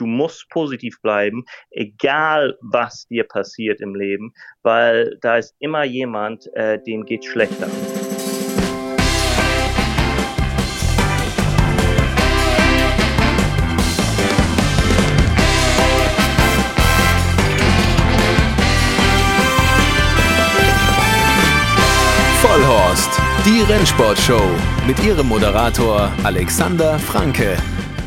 du musst positiv bleiben, egal was dir passiert im Leben, weil da ist immer jemand, äh, dem geht schlechter. Vollhorst, die Rennsportshow mit ihrem Moderator Alexander Franke.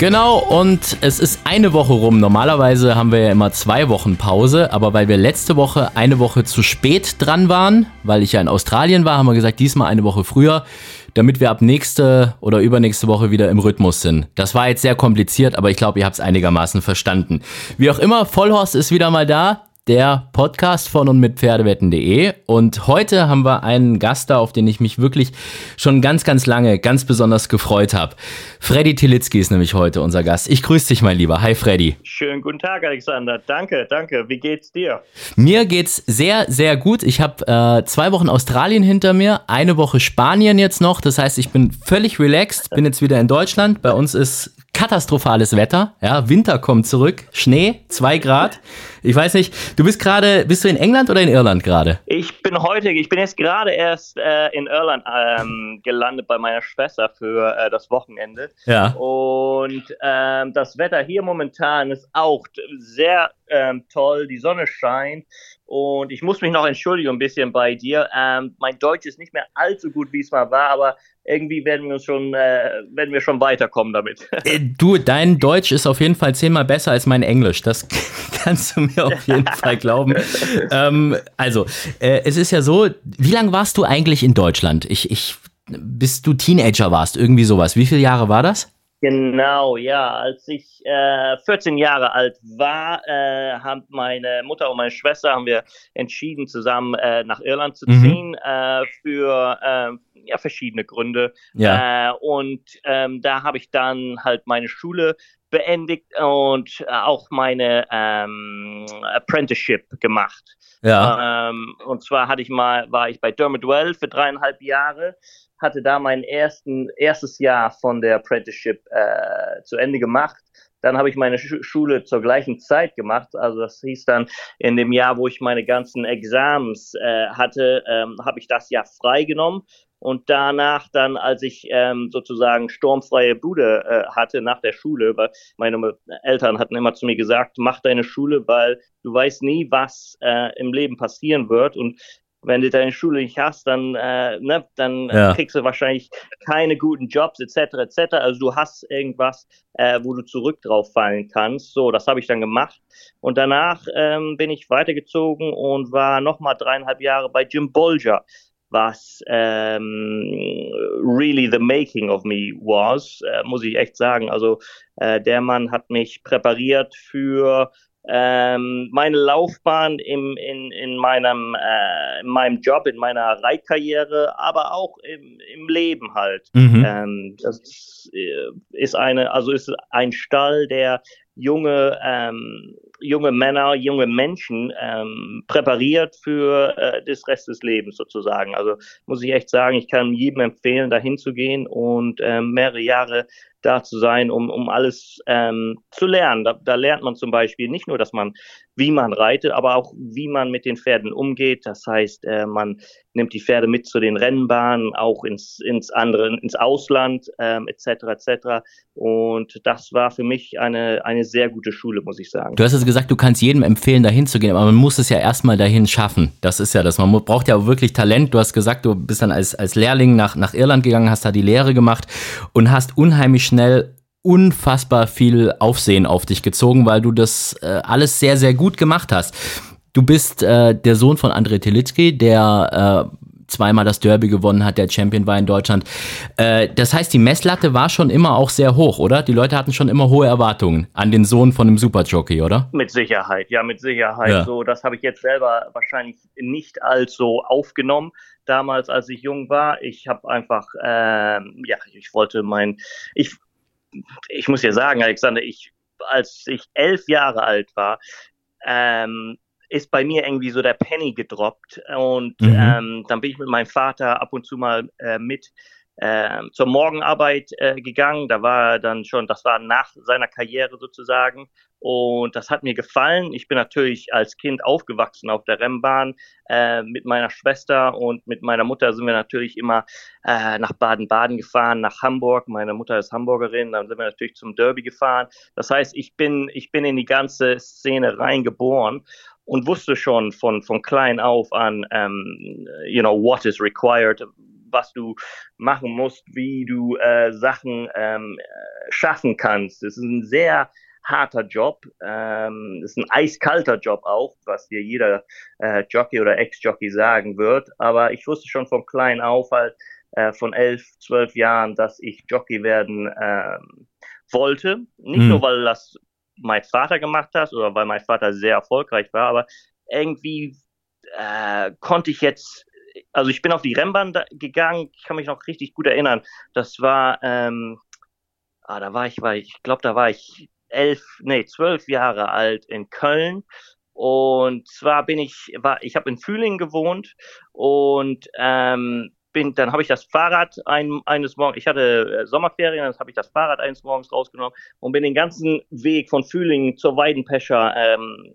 Genau, und es ist eine Woche rum. Normalerweise haben wir ja immer zwei Wochen Pause, aber weil wir letzte Woche eine Woche zu spät dran waren, weil ich ja in Australien war, haben wir gesagt, diesmal eine Woche früher, damit wir ab nächste oder übernächste Woche wieder im Rhythmus sind. Das war jetzt sehr kompliziert, aber ich glaube, ihr habt es einigermaßen verstanden. Wie auch immer, Vollhorst ist wieder mal da der Podcast von und mit Pferdewetten.de. Und heute haben wir einen Gast da, auf den ich mich wirklich schon ganz, ganz lange, ganz besonders gefreut habe. Freddy Tilitzki ist nämlich heute unser Gast. Ich grüße dich, mein Lieber. Hi, Freddy. Schönen guten Tag, Alexander. Danke, danke. Wie geht's dir? Mir geht's sehr, sehr gut. Ich habe äh, zwei Wochen Australien hinter mir, eine Woche Spanien jetzt noch. Das heißt, ich bin völlig relaxed, bin jetzt wieder in Deutschland. Bei uns ist katastrophales Wetter. Ja, Winter kommt zurück, Schnee, zwei Grad. Ich weiß nicht, du bist gerade, bist du in England oder in Irland gerade? Ich bin heute, ich bin jetzt gerade erst äh, in Irland ähm, gelandet bei meiner Schwester für äh, das Wochenende. Ja. Und ähm, das Wetter hier momentan ist auch sehr ähm, toll, die Sonne scheint. Und ich muss mich noch entschuldigen ein bisschen bei dir. Ähm, mein Deutsch ist nicht mehr allzu gut, wie es mal war, aber irgendwie werden wir uns schon, äh, werden wir schon weiterkommen damit. Äh, du, dein Deutsch ist auf jeden Fall zehnmal besser als mein Englisch. Das kannst du mir auf jeden Fall glauben. Ähm, also, äh, es ist ja so, wie lange warst du eigentlich in Deutschland? Ich, ich, bis du Teenager warst, irgendwie sowas. Wie viele Jahre war das? Genau, ja. Als ich äh, 14 Jahre alt war, äh, haben meine Mutter und meine Schwester haben wir entschieden, zusammen äh, nach Irland zu mhm. ziehen mhm. äh, für äh, ja, verschiedene Gründe. Ja. Äh, und ähm, da habe ich dann halt meine Schule beendigt und äh, auch meine ähm, Apprenticeship gemacht. Ja. Ähm, und zwar hatte ich mal, war ich bei Dermot Well für dreieinhalb Jahre, hatte da mein ersten, erstes Jahr von der Apprenticeship äh, zu Ende gemacht. Dann habe ich meine Schule zur gleichen Zeit gemacht. Also das hieß dann in dem Jahr, wo ich meine ganzen Exams äh, hatte, ähm, habe ich das Jahr freigenommen und danach dann, als ich ähm, sozusagen sturmfreie Bude äh, hatte nach der Schule, weil meine Eltern hatten immer zu mir gesagt, mach deine Schule, weil du weißt nie, was äh, im Leben passieren wird und wenn du deine Schule nicht hast, dann, äh, ne, dann ja. kriegst du wahrscheinlich keine guten Jobs etc. etc. Also du hast irgendwas, äh, wo du zurück drauf fallen kannst. So, das habe ich dann gemacht und danach ähm, bin ich weitergezogen und war nochmal dreieinhalb Jahre bei Jim Bolger was ähm, really the making of me was, äh, muss ich echt sagen. Also äh, der Mann hat mich präpariert für ähm, meine Laufbahn im, in, in, meinem, äh, in meinem Job, in meiner Reitkarriere, aber auch im, im Leben halt. Mhm. Ähm, das äh, ist eine, also ist ein Stall, der junge, ähm, junge Männer, junge Menschen ähm, präpariert für äh, das Rest des Lebens sozusagen. Also muss ich echt sagen, ich kann jedem empfehlen, dahin zu gehen und ähm, mehrere Jahre da zu sein, um, um alles ähm, zu lernen. Da, da lernt man zum Beispiel nicht nur, dass man, wie man reitet, aber auch, wie man mit den Pferden umgeht. Das heißt, äh, man nimmt die Pferde mit zu den Rennbahnen, auch ins, ins andere, ins Ausland, ähm, etc. etc. Und das war für mich eine, eine sehr gute Schule, muss ich sagen. Du hast also gesagt, du kannst jedem empfehlen, dahin zu gehen, aber man muss es ja erstmal dahin schaffen. Das ist ja das. Man braucht ja wirklich Talent. Du hast gesagt, du bist dann als, als Lehrling nach, nach Irland gegangen, hast da die Lehre gemacht und hast unheimlich schnell unfassbar viel Aufsehen auf dich gezogen, weil du das äh, alles sehr, sehr gut gemacht hast. Du bist äh, der Sohn von André Telitsky, der äh, zweimal das Derby gewonnen hat, der Champion war in Deutschland. Äh, das heißt, die Messlatte war schon immer auch sehr hoch, oder? Die Leute hatten schon immer hohe Erwartungen an den Sohn von einem Superjockey, oder? Mit Sicherheit, ja, mit Sicherheit. Ja. So, das habe ich jetzt selber wahrscheinlich nicht allzu aufgenommen. Damals, als ich jung war, ich habe einfach, ähm, ja, ich wollte mein, ich, ich muss ja sagen, Alexander, ich, als ich elf Jahre alt war, ähm, ist bei mir irgendwie so der Penny gedroppt und mhm. ähm, dann bin ich mit meinem Vater ab und zu mal äh, mit äh, zur Morgenarbeit äh, gegangen. Da war er dann schon, das war nach seiner Karriere sozusagen. Und das hat mir gefallen. Ich bin natürlich als Kind aufgewachsen auf der Rennbahn. Äh, mit meiner Schwester und mit meiner Mutter sind wir natürlich immer äh, nach Baden-Baden gefahren, nach Hamburg. Meine Mutter ist Hamburgerin, dann sind wir natürlich zum Derby gefahren. Das heißt, ich bin, ich bin in die ganze Szene reingeboren und wusste schon von, von klein auf an, um, you know, what is required, was du machen musst, wie du äh, Sachen ähm, schaffen kannst. Es ist ein sehr harter Job. Ähm, ist ein eiskalter Job auch, was dir jeder äh, Jockey oder Ex-Jockey sagen wird. Aber ich wusste schon von klein auf halt, äh, von elf, zwölf Jahren, dass ich Jockey werden ähm, wollte. Nicht hm. nur, weil das mein Vater gemacht hat oder weil mein Vater sehr erfolgreich war, aber irgendwie äh, konnte ich jetzt also ich bin auf die Rennbahn gegangen, ich kann mich noch richtig gut erinnern. Das war, ähm, ah, da war ich, war ich, ich glaube, da war ich elf, nee, zwölf Jahre alt in Köln. Und zwar bin ich, war, ich habe in Fühlingen gewohnt und ähm, bin, dann habe ich das Fahrrad ein, eines Morgens, ich hatte äh, Sommerferien, dann habe ich das Fahrrad eines Morgens rausgenommen und bin den ganzen Weg von Fühlingen zur Weidenpescher ähm,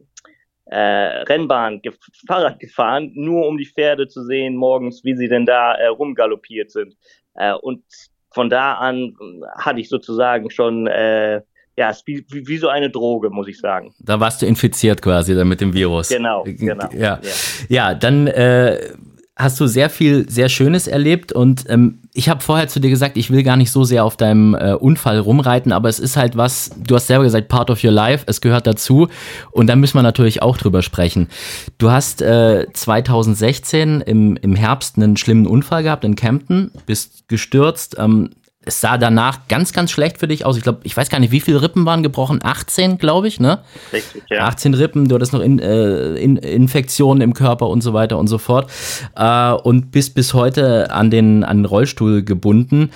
äh, Rennbahn ge Fahrrad gefahren, nur um die Pferde zu sehen morgens, wie sie denn da äh, rumgaloppiert sind. Äh, und von da an hatte ich sozusagen schon äh, ja, wie, wie so eine Droge, muss ich sagen. Da warst du infiziert quasi dann mit dem Virus. Genau, genau. Ja, ja. ja dann äh, hast du sehr viel, sehr Schönes erlebt und ähm, ich habe vorher zu dir gesagt, ich will gar nicht so sehr auf deinem äh, Unfall rumreiten, aber es ist halt was, du hast selber gesagt, part of your life, es gehört dazu und da müssen wir natürlich auch drüber sprechen. Du hast äh, 2016 im, im Herbst einen schlimmen Unfall gehabt in Kempten, bist gestürzt, ähm, es sah danach ganz, ganz schlecht für dich aus. Ich glaube, ich weiß gar nicht, wie viele Rippen waren gebrochen. 18, glaube ich, ne? Richtig, ja. 18 Rippen, du hattest noch in, äh, in, Infektionen im Körper und so weiter und so fort. Äh, und bist bis heute an den, an den Rollstuhl gebunden.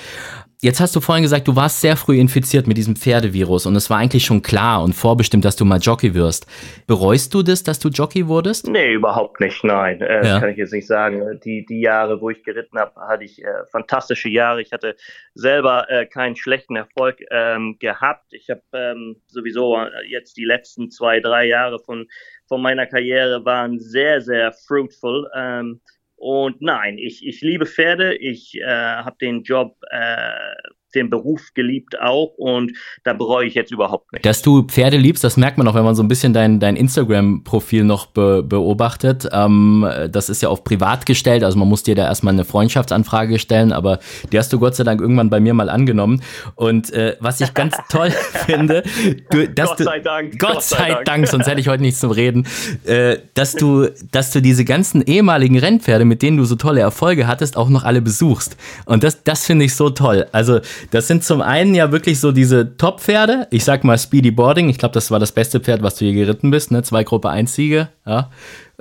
Jetzt hast du vorhin gesagt, du warst sehr früh infiziert mit diesem Pferdevirus und es war eigentlich schon klar und vorbestimmt, dass du mal Jockey wirst. Bereust du das, dass du Jockey wurdest? Nee, überhaupt nicht, nein. Äh, ja. Kann ich jetzt nicht sagen. Die, die Jahre, wo ich geritten habe, hatte ich äh, fantastische Jahre. Ich hatte selber äh, keinen schlechten Erfolg ähm, gehabt. Ich habe ähm, sowieso äh, jetzt die letzten zwei, drei Jahre von, von meiner Karriere waren sehr, sehr fruitful. Ähm, und nein, ich, ich liebe Pferde, ich äh, habe den Job, äh, den Beruf geliebt auch und da bereue ich jetzt überhaupt nicht. Dass du Pferde liebst, das merkt man auch, wenn man so ein bisschen dein, dein Instagram-Profil noch be beobachtet. Ähm, das ist ja auf privat gestellt, also man muss dir da erstmal eine Freundschaftsanfrage stellen, aber die hast du Gott sei Dank irgendwann bei mir mal angenommen. Und äh, was ich ganz toll finde, du, dass Gott sei Dank. Gott, Gott sei Dank. Dank, sonst hätte ich heute nichts zum Reden, äh, dass du, dass du diese ganzen ehemaligen Rennpferde, mit denen du so tolle Erfolge hattest, auch noch alle besuchst. Und das, das finde ich so toll. Also das sind zum einen ja wirklich so diese Top-Pferde. Ich sag mal Speedy Boarding. Ich glaube, das war das beste Pferd, was du je geritten bist. Ne? Zwei Gruppe 1 Siege. Ja.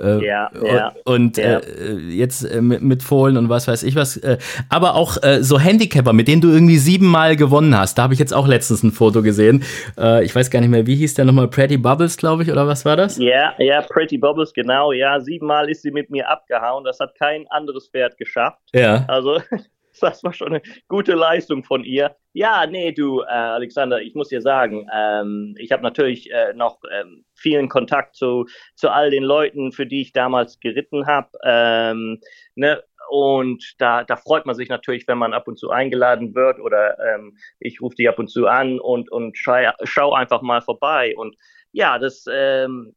Äh, ja, ja, und ja. Äh, jetzt äh, mit, mit Fohlen und was weiß ich was. Äh, aber auch äh, so Handicapper, mit denen du irgendwie siebenmal gewonnen hast. Da habe ich jetzt auch letztens ein Foto gesehen. Äh, ich weiß gar nicht mehr, wie hieß der nochmal? Pretty Bubbles, glaube ich, oder was war das? Ja, ja, Pretty Bubbles, genau. Ja, siebenmal ist sie mit mir abgehauen. Das hat kein anderes Pferd geschafft. Ja. Also das war schon eine gute Leistung von ihr. Ja, nee, du, äh, Alexander, ich muss dir sagen, ähm, ich habe natürlich äh, noch ähm, vielen Kontakt zu, zu all den Leuten, für die ich damals geritten habe. Ähm, ne? Und da, da freut man sich natürlich, wenn man ab und zu eingeladen wird oder ähm, ich rufe die ab und zu an und, und schau, schau einfach mal vorbei. Und ja, das, ähm,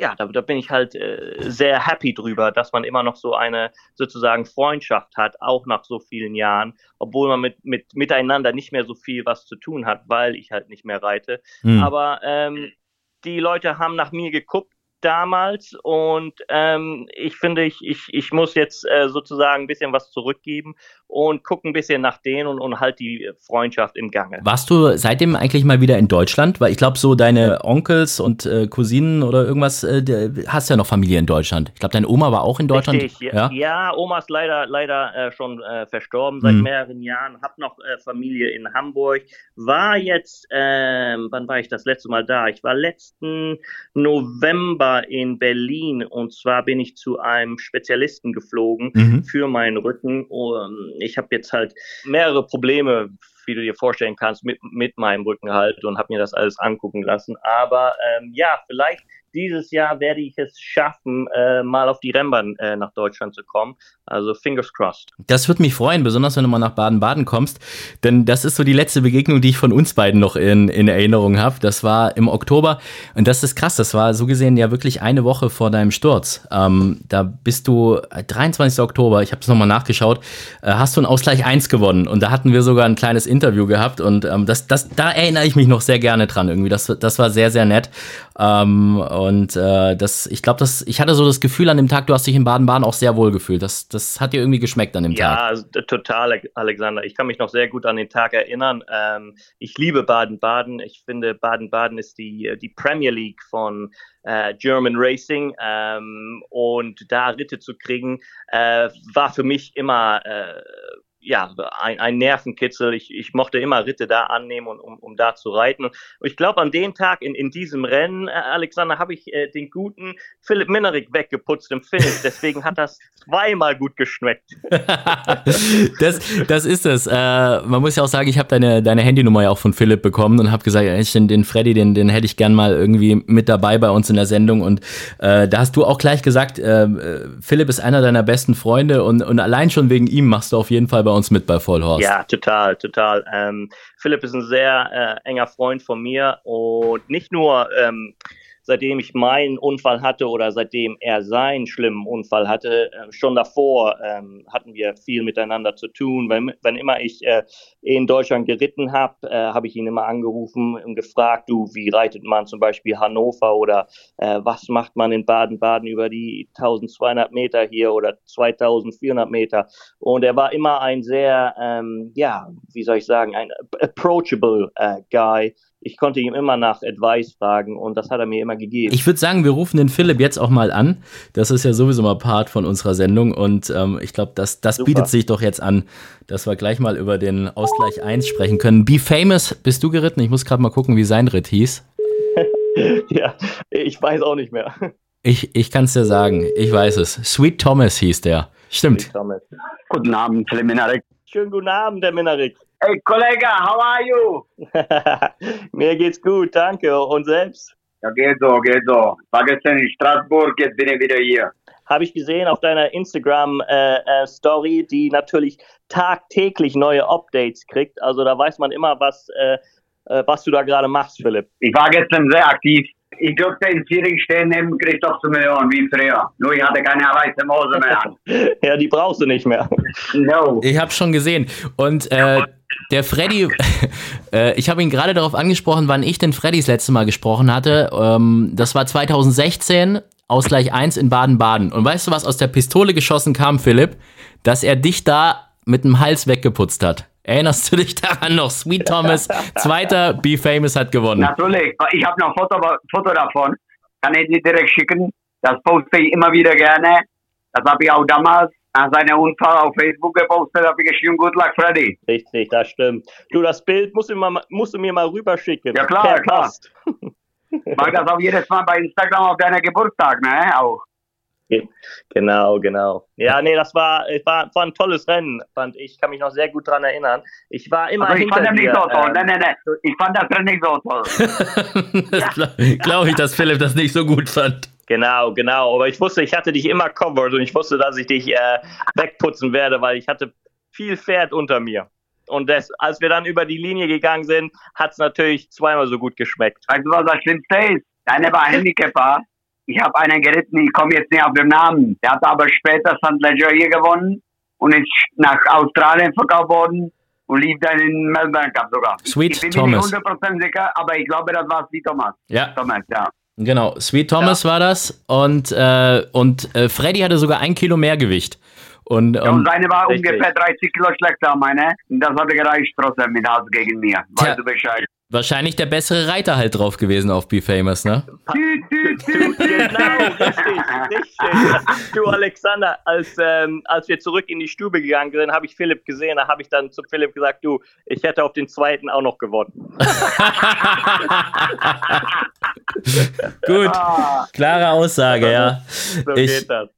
ja, da, da bin ich halt äh, sehr happy drüber, dass man immer noch so eine sozusagen Freundschaft hat, auch nach so vielen Jahren, obwohl man mit, mit miteinander nicht mehr so viel was zu tun hat, weil ich halt nicht mehr reite. Mhm. Aber ähm, die Leute haben nach mir geguckt damals und ähm, ich finde, ich, ich, ich muss jetzt äh, sozusagen ein bisschen was zurückgeben und gucken ein bisschen nach denen und, und halt die Freundschaft im Gange. Warst du seitdem eigentlich mal wieder in Deutschland? Weil ich glaube, so deine Onkels und äh, Cousinen oder irgendwas, äh, hast ja noch Familie in Deutschland. Ich glaube, deine Oma war auch in Deutschland. Richtig, ja, ja Oma ist leider, leider äh, schon äh, verstorben seit hm. mehreren Jahren, hab noch äh, Familie in Hamburg, war jetzt, ähm, wann war ich das letzte Mal da? Ich war letzten November in Berlin und zwar bin ich zu einem Spezialisten geflogen mhm. für meinen Rücken. Und ich habe jetzt halt mehrere Probleme wie du dir vorstellen kannst, mit, mit meinem Rücken halt und habe mir das alles angucken lassen. Aber ähm, ja, vielleicht dieses Jahr werde ich es schaffen, äh, mal auf die Rennbahn äh, nach Deutschland zu kommen. Also fingers crossed. Das würde mich freuen, besonders wenn du mal nach Baden-Baden kommst. Denn das ist so die letzte Begegnung, die ich von uns beiden noch in, in Erinnerung habe. Das war im Oktober. Und das ist krass. Das war so gesehen ja wirklich eine Woche vor deinem Sturz. Ähm, da bist du 23. Äh, Oktober, ich habe es nochmal nachgeschaut, äh, hast du einen Ausgleich 1 gewonnen. Und da hatten wir sogar ein kleines Interview gehabt. Und ähm, das, das, da erinnere ich mich noch sehr gerne dran irgendwie. Das, das war sehr, sehr nett. Ähm, und äh, das, ich glaube, das, ich hatte so das Gefühl an dem Tag, du hast dich in Baden-Baden auch sehr wohl gefühlt. Das, das hat dir irgendwie geschmeckt an dem ja, Tag. Ja, also, total, Alexander. Ich kann mich noch sehr gut an den Tag erinnern. Ähm, ich liebe Baden-Baden. Ich finde, Baden-Baden ist die, die Premier League von äh, German Racing. Ähm, und da Ritte zu kriegen, äh, war für mich immer äh, ja, ein, ein Nervenkitzel. Ich, ich mochte immer Ritte da annehmen, und, um, um da zu reiten. Und ich glaube, an dem Tag in, in diesem Rennen, äh, Alexander, habe ich äh, den guten Philipp Minnerig weggeputzt im Finish. Deswegen hat das zweimal gut geschmeckt. das, das ist es. Äh, man muss ja auch sagen, ich habe deine, deine Handynummer ja auch von Philipp bekommen und habe gesagt, den, den Freddy, den, den hätte ich gern mal irgendwie mit dabei bei uns in der Sendung. Und äh, da hast du auch gleich gesagt, äh, äh Philipp ist einer deiner besten Freunde und, und allein schon wegen ihm machst du auf jeden Fall bei bei uns mit bei Vollhorst. Ja, total, total. Ähm, Philipp ist ein sehr äh, enger Freund von mir und nicht nur ähm, seitdem ich meinen Unfall hatte oder seitdem er seinen schlimmen Unfall hatte, äh, schon davor ähm, hatten wir viel miteinander zu tun. Wenn, wenn immer ich äh, in Deutschland geritten habe, äh, habe ich ihn immer angerufen und gefragt, du, wie reitet man zum Beispiel Hannover oder äh, was macht man in Baden-Baden über die 1200 Meter hier oder 2400 Meter? Und er war immer ein sehr, ähm, ja, wie soll ich sagen, ein approachable äh, Guy ich konnte ihm immer nach Advice fragen und das hat er mir immer gegeben. Ich würde sagen, wir rufen den Philipp jetzt auch mal an. Das ist ja sowieso mal Part von unserer Sendung und ähm, ich glaube, das, das bietet sich doch jetzt an, dass wir gleich mal über den Ausgleich 1 sprechen können. Be Famous bist du geritten? Ich muss gerade mal gucken, wie sein Ritt hieß. ja, ich weiß auch nicht mehr. Ich, ich kann es dir sagen, ich weiß es. Sweet Thomas hieß der. Stimmt. Guten Abend, Philipp Minarik. Schönen guten Abend, der Minarik. Hey Kollege, how are you? Mir geht's gut, danke. Und selbst? Ja, geht so, geht so. War gestern in Straßburg, jetzt bin ich wieder hier. Habe ich gesehen auf deiner Instagram-Story, äh, äh, die natürlich tagtäglich neue Updates kriegt. Also da weiß man immer, was, äh, äh was du da gerade machst, Philipp. Ich war gestern sehr aktiv. Ich durfte in Zürich stehen neben Christoph zu Millionen, wie früher. Nur ich hatte keine weiße Mose mehr an. ja, die brauchst du nicht mehr. No. Ich habe schon gesehen. Und äh, der Freddy, äh, ich habe ihn gerade darauf angesprochen, wann ich den Freddys letzte Mal gesprochen hatte. Ähm, das war 2016, Ausgleich 1 in Baden-Baden. Und weißt du, was aus der Pistole geschossen kam, Philipp? Dass er dich da mit dem Hals weggeputzt hat. Erinnerst du dich daran noch? Sweet Thomas, zweiter Be Famous hat gewonnen. Natürlich. Ich habe noch ein Foto, Foto davon. Kann ich dir direkt schicken. Das poste ich immer wieder gerne. Das habe ich auch damals nach seinem Unfall auf Facebook gepostet, habe ich geschrieben, good luck, Freddy. Richtig, das stimmt. Du, das Bild musst du, mal, musst du mir mal rüberschicken. Ja klar, klar. Mach das auch jedes Mal bei Instagram auf deiner Geburtstag, ne? Auch. Genau, genau. Ja, nee, das war, war, war ein tolles Rennen, fand ich. Kann mich noch sehr gut daran erinnern. Ich war immer also ich hinter fand dir. nicht so toll. Ähm, nein, nein, nein. Ich fand das Rennen nicht so toll. Glaube ich, dass Philipp das nicht so gut fand. Genau, genau. Aber ich wusste, ich hatte dich immer covered und ich wusste, dass ich dich äh, wegputzen werde, weil ich hatte viel Pferd unter mir. Und das, als wir dann über die Linie gegangen sind, hat es natürlich zweimal so gut geschmeckt. Weißt du, was das Schlimmste ist? Deine war Handicapper. Ich habe einen geritten, ich komme jetzt nicht auf den Namen. Der hat aber später St. Ledger hier gewonnen und ist nach Australien verkauft worden und lief dann in Melbourne Cup sogar. Sweet ich bin Thomas. mir nicht 100% sicher, aber ich glaube, das war Sweet Thomas. Ja. Thomas, ja. Genau, Sweet Thomas ja. war das und, äh, und äh, Freddy hatte sogar ein Kilo mehr Gewicht. Und, ja, und seine war richtig. ungefähr 30 Kilo schlechter, meine. Und das hatte gereicht trotzdem mit Hals gegen mir. Weißt du Bescheid? Wahrscheinlich der bessere Reiter halt drauf gewesen auf Be Famous, ne? genau, richtig, richtig. Du, Alexander, als, ähm, als wir zurück in die Stube gegangen sind, habe ich Philipp gesehen. Da habe ich dann zu Philipp gesagt, du, ich hätte auf den zweiten auch noch gewonnen. Gut, klare Aussage, ja. So ich, geht das.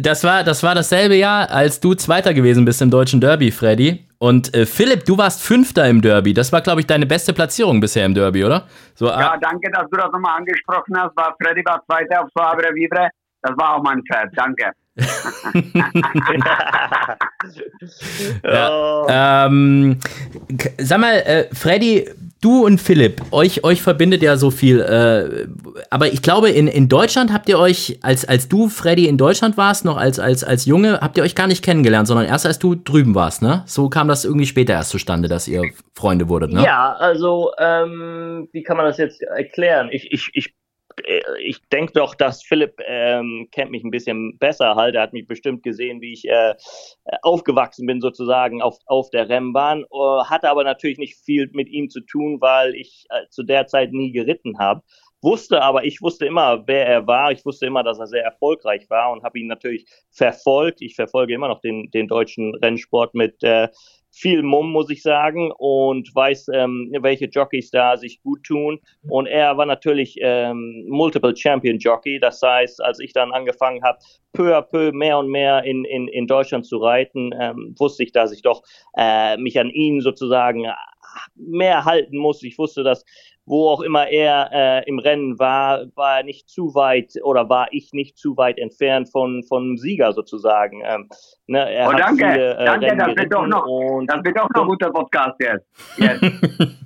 das, war, das war dasselbe Jahr, als du Zweiter gewesen bist im deutschen Derby, Freddy. Und äh, Philipp, du warst Fünfter im Derby. Das war, glaube ich, deine beste Platzierung bisher im Derby, oder? So, ja, ah. danke, dass du das nochmal angesprochen hast. War Freddy war Zweiter auf Fabre Vivre. Das war auch mein Pferd. Danke. ja, ähm, sag mal, äh, Freddy, du und Philipp, euch, euch verbindet ja so viel. Äh, aber ich glaube, in, in Deutschland habt ihr euch, als, als du, Freddy, in Deutschland warst, noch als, als, als Junge, habt ihr euch gar nicht kennengelernt, sondern erst als du drüben warst, ne? So kam das irgendwie später erst zustande, dass ihr Freunde wurdet, ne? Ja, also, ähm, wie kann man das jetzt erklären? Ich, ich, ich ich denke doch, dass Philipp ähm, kennt mich ein bisschen besser halt. Er hat mich bestimmt gesehen, wie ich äh, aufgewachsen bin sozusagen auf, auf der Rennbahn. Uh, hatte aber natürlich nicht viel mit ihm zu tun, weil ich äh, zu der Zeit nie geritten habe. Wusste aber, ich wusste immer, wer er war. Ich wusste immer, dass er sehr erfolgreich war und habe ihn natürlich verfolgt. Ich verfolge immer noch den, den deutschen Rennsport mit äh, viel Mumm, muss ich sagen, und weiß, ähm, welche Jockeys da sich gut tun. Und er war natürlich ähm, Multiple Champion Jockey. Das heißt, als ich dann angefangen habe, peu à peu mehr und mehr in, in, in Deutschland zu reiten, ähm, wusste ich, dass ich doch äh, mich an ihn sozusagen mehr halten muss. Ich wusste, dass wo auch immer er äh, im Rennen war, war er nicht zu weit oder war ich nicht zu weit entfernt von von Sieger sozusagen. Ähm, ne, er oh, hat danke, viele, äh, danke, Rennen das wird doch noch, das wird doch noch ein guter Podcast jetzt. jetzt.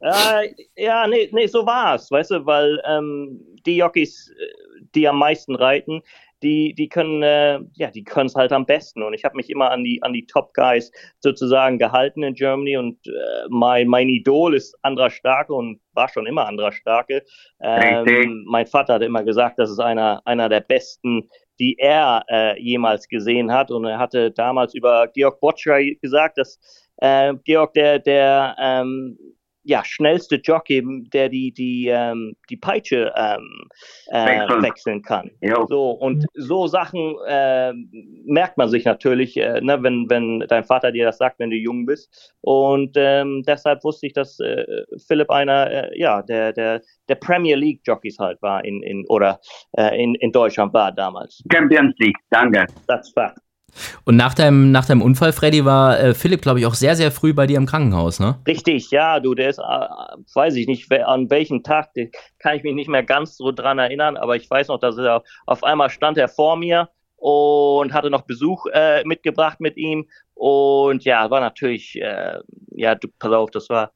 äh, ja, nee, nee, so war's, weißt du, weil ähm, die Jockeys, äh, die am meisten reiten, die, die können, äh, ja, die können es halt am besten. Und ich habe mich immer an die, an die Top Guys sozusagen gehalten in Germany und äh, mein, mein Idol ist Andra Starke und war schon immer Andra Starke. Ähm, mein Vater hat immer gesagt, das ist einer, einer der besten die er äh, jemals gesehen hat. Und er hatte damals über Georg Botscher gesagt, dass äh, Georg der, der ähm, ja, schnellste Jockey, der die, die, ähm, die Peitsche ähm, äh, wechseln kann. Jo. So, und so Sachen äh, merkt man sich natürlich, äh, ne, wenn, wenn dein Vater dir das sagt, wenn du jung bist. Und ähm, deshalb wusste ich, dass äh, Philipp einer, äh, ja, der, der, der Premier League Jockeys halt war in, in oder äh, in, in Deutschland war damals. Champions League, danke. That's fact. Und nach deinem, nach deinem Unfall, Freddy, war äh, Philipp, glaube ich, auch sehr, sehr früh bei dir im Krankenhaus, ne? Richtig, ja, du, der ist, äh, weiß ich nicht, an welchem Tag, kann ich mich nicht mehr ganz so dran erinnern, aber ich weiß noch, dass er auf einmal stand er vor mir und hatte noch Besuch äh, mitgebracht mit ihm. Und ja, war natürlich, äh, ja, du, pass auf, das war,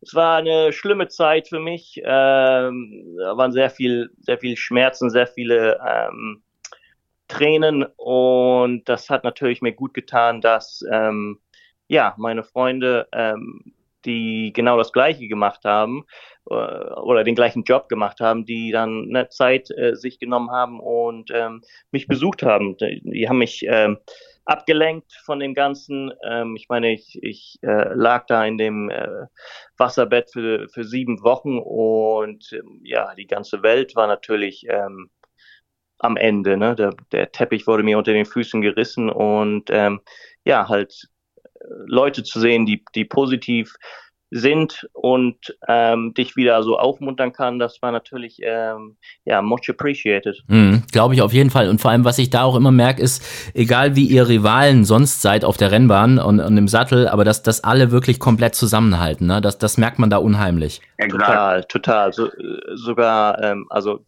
es war eine schlimme Zeit für mich. Ähm, da waren sehr viel, sehr viel Schmerzen, sehr viele ähm, Tränen und das hat natürlich mir gut getan, dass ähm, ja meine Freunde, ähm, die genau das Gleiche gemacht haben äh, oder den gleichen Job gemacht haben, die dann eine Zeit äh, sich genommen haben und ähm, mich besucht haben. Die, die haben mich ähm, abgelenkt von dem Ganzen. Ähm, ich meine, ich, ich äh, lag da in dem äh, Wasserbett für, für sieben Wochen und ähm, ja, die ganze Welt war natürlich ähm, am Ende. Ne? Der, der Teppich wurde mir unter den Füßen gerissen und ähm, ja, halt äh, Leute zu sehen, die, die positiv sind und ähm, dich wieder so aufmuntern kann, das war natürlich ähm, ja much appreciated. Mhm, Glaube ich auf jeden Fall. Und vor allem, was ich da auch immer merke, ist, egal wie ihr Rivalen sonst seid auf der Rennbahn und, und im Sattel, aber dass das alle wirklich komplett zusammenhalten. Ne? Das, das merkt man da unheimlich. Total, total. So, sogar, ähm, also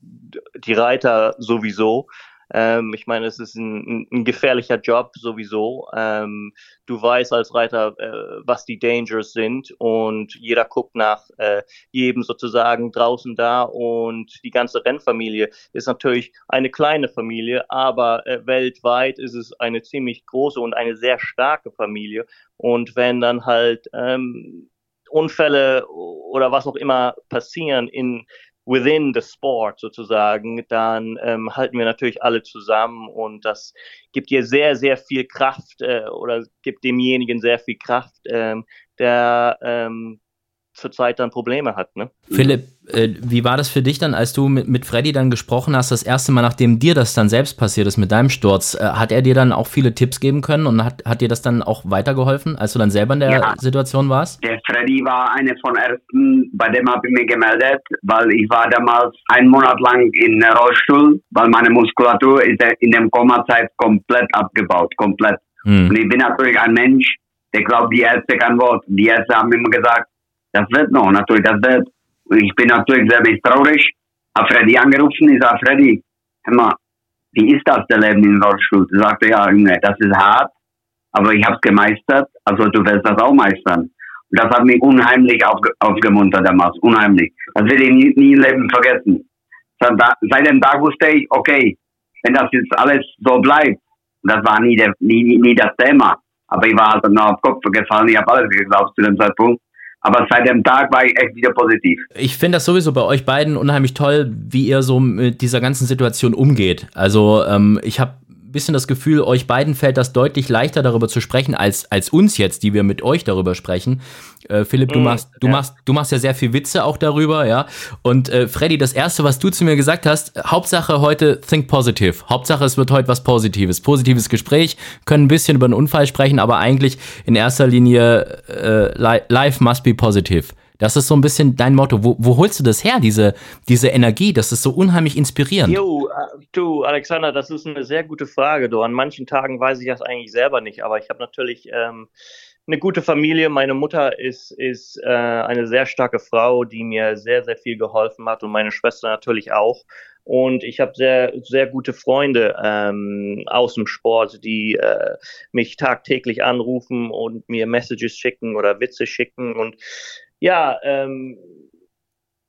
die Reiter sowieso. Ähm, ich meine, es ist ein, ein gefährlicher Job sowieso. Ähm, du weißt als Reiter, äh, was die Dangers sind und jeder guckt nach äh, jedem sozusagen draußen da und die ganze Rennfamilie ist natürlich eine kleine Familie, aber äh, weltweit ist es eine ziemlich große und eine sehr starke Familie. Und wenn dann halt ähm, Unfälle oder was auch immer passieren in within the sport sozusagen, dann ähm, halten wir natürlich alle zusammen und das gibt dir sehr, sehr viel Kraft äh, oder gibt demjenigen sehr viel Kraft, ähm, der ähm, zurzeit dann Probleme hat. Ne? Philipp, äh, wie war das für dich dann, als du mit, mit Freddy dann gesprochen hast, das erste Mal, nachdem dir das dann selbst passiert ist mit deinem Sturz, äh, hat er dir dann auch viele Tipps geben können und hat, hat dir das dann auch weitergeholfen, als du dann selber in der ja. Situation warst? Der Freddy war einer von ersten, bei dem habe ich mich gemeldet, weil ich war damals einen Monat lang in Rollstuhl, weil meine Muskulatur ist in der Koma-Zeit komplett abgebaut, komplett. Hm. Und ich bin natürlich ein Mensch, der glaubt die Ärzte kein Wort. Die Ärzte haben immer gesagt, das wird noch, natürlich, das wird. Ich bin natürlich sehr traurig. Habe Freddy angerufen, ich sage, Freddy, hör mal, wie ist das, der Leben in Rollstuhl? Er sagte, ja, Junge, das ist hart, aber ich habe es gemeistert, also du wirst das auch meistern. Und das hat mich unheimlich aufge aufgemuntert damals, unheimlich. Das werde ich nie, nie im Leben vergessen. Seit dem Tag wusste ich, okay, wenn das jetzt alles so bleibt, das war nie, der, nie, nie das Thema, aber ich war halt noch auf Kopf gefallen, ich habe alles geglaubt zu dem Zeitpunkt. Aber seit dem Tag war ich echt wieder positiv. Ich finde das sowieso bei euch beiden unheimlich toll, wie ihr so mit dieser ganzen Situation umgeht. Also ähm, ich habe bisschen das Gefühl, euch beiden fällt das deutlich leichter darüber zu sprechen als, als uns jetzt, die wir mit euch darüber sprechen. Äh, Philipp, du mhm, machst, du ja. machst, du machst ja sehr viel Witze auch darüber, ja. Und äh, Freddy, das erste, was du zu mir gesagt hast, Hauptsache heute think positive. Hauptsache es wird heute was Positives. Positives Gespräch, können ein bisschen über einen Unfall sprechen, aber eigentlich in erster Linie äh, life must be positive. Das ist so ein bisschen dein Motto. Wo, wo holst du das her, diese, diese Energie? Das ist so unheimlich inspirierend. Jo, äh, du, Alexander, das ist eine sehr gute Frage. Du, an manchen Tagen weiß ich das eigentlich selber nicht, aber ich habe natürlich ähm, eine gute Familie. Meine Mutter ist, ist äh, eine sehr starke Frau, die mir sehr, sehr viel geholfen hat und meine Schwester natürlich auch. Und ich habe sehr, sehr gute Freunde ähm, aus dem Sport, die äh, mich tagtäglich anrufen und mir Messages schicken oder Witze schicken. Und ja, ähm,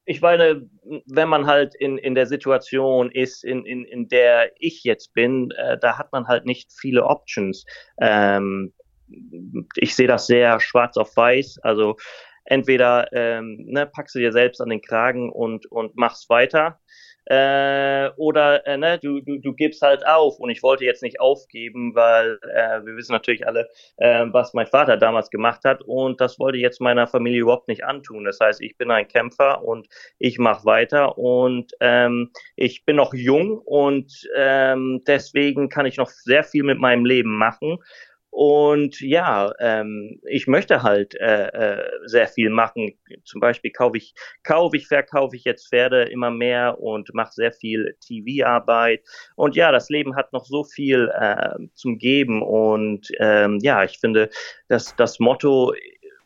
ich meine, wenn man halt in, in der Situation ist, in, in, in der ich jetzt bin, äh, da hat man halt nicht viele Options. Ähm, ich sehe das sehr schwarz auf weiß. Also entweder ähm, ne, packst du dir selbst an den Kragen und, und machst weiter äh, oder äh, ne, du, du, du gibst halt auf. Und ich wollte jetzt nicht aufgeben, weil äh, wir wissen natürlich alle, äh, was mein Vater damals gemacht hat. Und das wollte ich jetzt meiner Familie überhaupt nicht antun. Das heißt, ich bin ein Kämpfer und ich mache weiter. Und ähm, ich bin noch jung und ähm, deswegen kann ich noch sehr viel mit meinem Leben machen. Und ja, ähm, ich möchte halt äh, äh, sehr viel machen. Zum Beispiel kaufe ich, kaufe ich, verkaufe ich jetzt Pferde immer mehr und mache sehr viel TV-Arbeit. Und ja, das Leben hat noch so viel äh, zum Geben. Und ähm, ja, ich finde, dass das Motto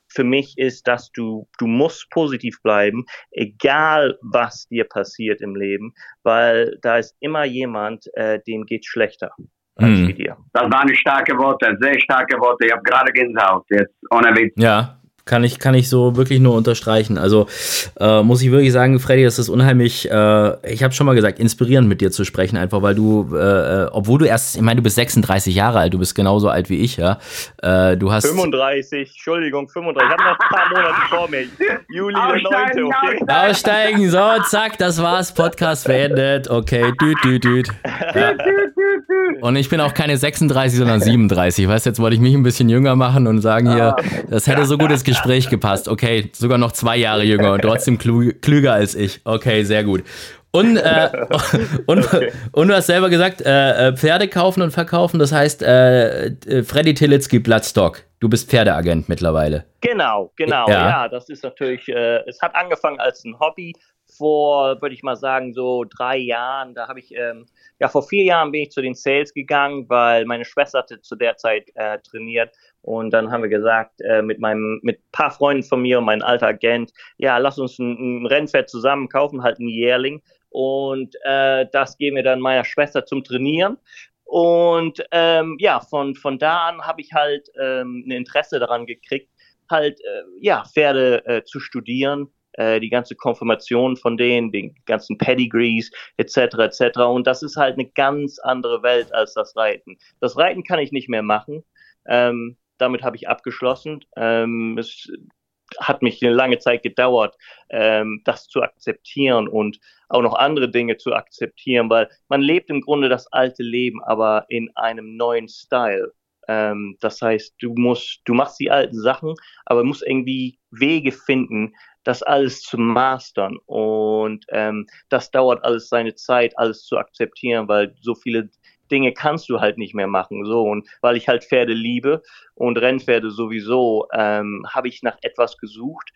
für mich ist, dass du, du musst positiv bleiben, egal was dir passiert im Leben, weil da ist immer jemand, äh, dem geht schlechter als hm. wie dir. Das waren starke Worte, sehr starke Worte. Ich habe gerade Gänsehaut jetzt, ohne Witz. Ja, kann ich, kann ich so wirklich nur unterstreichen. Also äh, muss ich wirklich sagen, Freddy, das ist unheimlich, äh, ich habe schon mal gesagt, inspirierend mit dir zu sprechen, einfach weil du, äh, obwohl du erst, ich meine, du bist 36 Jahre alt, du bist genauso alt wie ich, ja. Äh, du hast 35, Entschuldigung, 35. Ich habe noch ein paar Monate vor mir. Juli der 9. Okay. Aussteigen, so, zack, das war's. Podcast beendet. Okay, düt, düt, düt. Ja. Und ich bin auch keine 36, sondern 37. Weißt jetzt wollte ich mich ein bisschen jünger machen und sagen hier, ah. das hätte so gutes Gespräch gepasst. Okay, sogar noch zwei Jahre jünger und trotzdem klüger als ich. Okay, sehr gut. Und, äh, und, okay. und du hast selber gesagt, äh, äh, Pferde kaufen und verkaufen, das heißt, äh, äh, Freddy Tilitzki Bloodstock. Du bist Pferdeagent mittlerweile. Genau, genau, ja, ja das ist natürlich, äh, es hat angefangen als ein Hobby vor, würde ich mal sagen, so drei Jahren. Da habe ich ähm, ja, vor vier Jahren bin ich zu den Sales gegangen, weil meine Schwester hatte zu der Zeit trainiert und dann haben wir gesagt, äh, mit meinem, mit paar Freunden von mir und meinem alter Agent, ja, lass uns ein, ein Rennpferd zusammen kaufen, halt ein Jährling. Und äh, das geben wir dann meiner Schwester zum Trainieren. Und ähm, ja, von, von da an habe ich halt ähm, ein Interesse daran gekriegt, halt äh, ja, Pferde äh, zu studieren äh, die ganze Konfirmation von denen, den ganzen Pedigrees etc. etc. Und das ist halt eine ganz andere Welt als das Reiten. Das Reiten kann ich nicht mehr machen. Ähm, damit habe ich abgeschlossen. Ähm, es hat mich eine lange Zeit gedauert, ähm, das zu akzeptieren und auch noch andere Dinge zu akzeptieren, weil man lebt im Grunde das alte Leben, aber in einem neuen Style. Ähm, das heißt, du musst, du machst die alten Sachen, aber musst irgendwie Wege finden, das alles zu mastern. Und ähm, das dauert alles seine Zeit, alles zu akzeptieren, weil so viele Dinge kannst du halt nicht mehr machen. So und weil ich halt Pferde liebe und Rennpferde sowieso, ähm, habe ich nach etwas gesucht,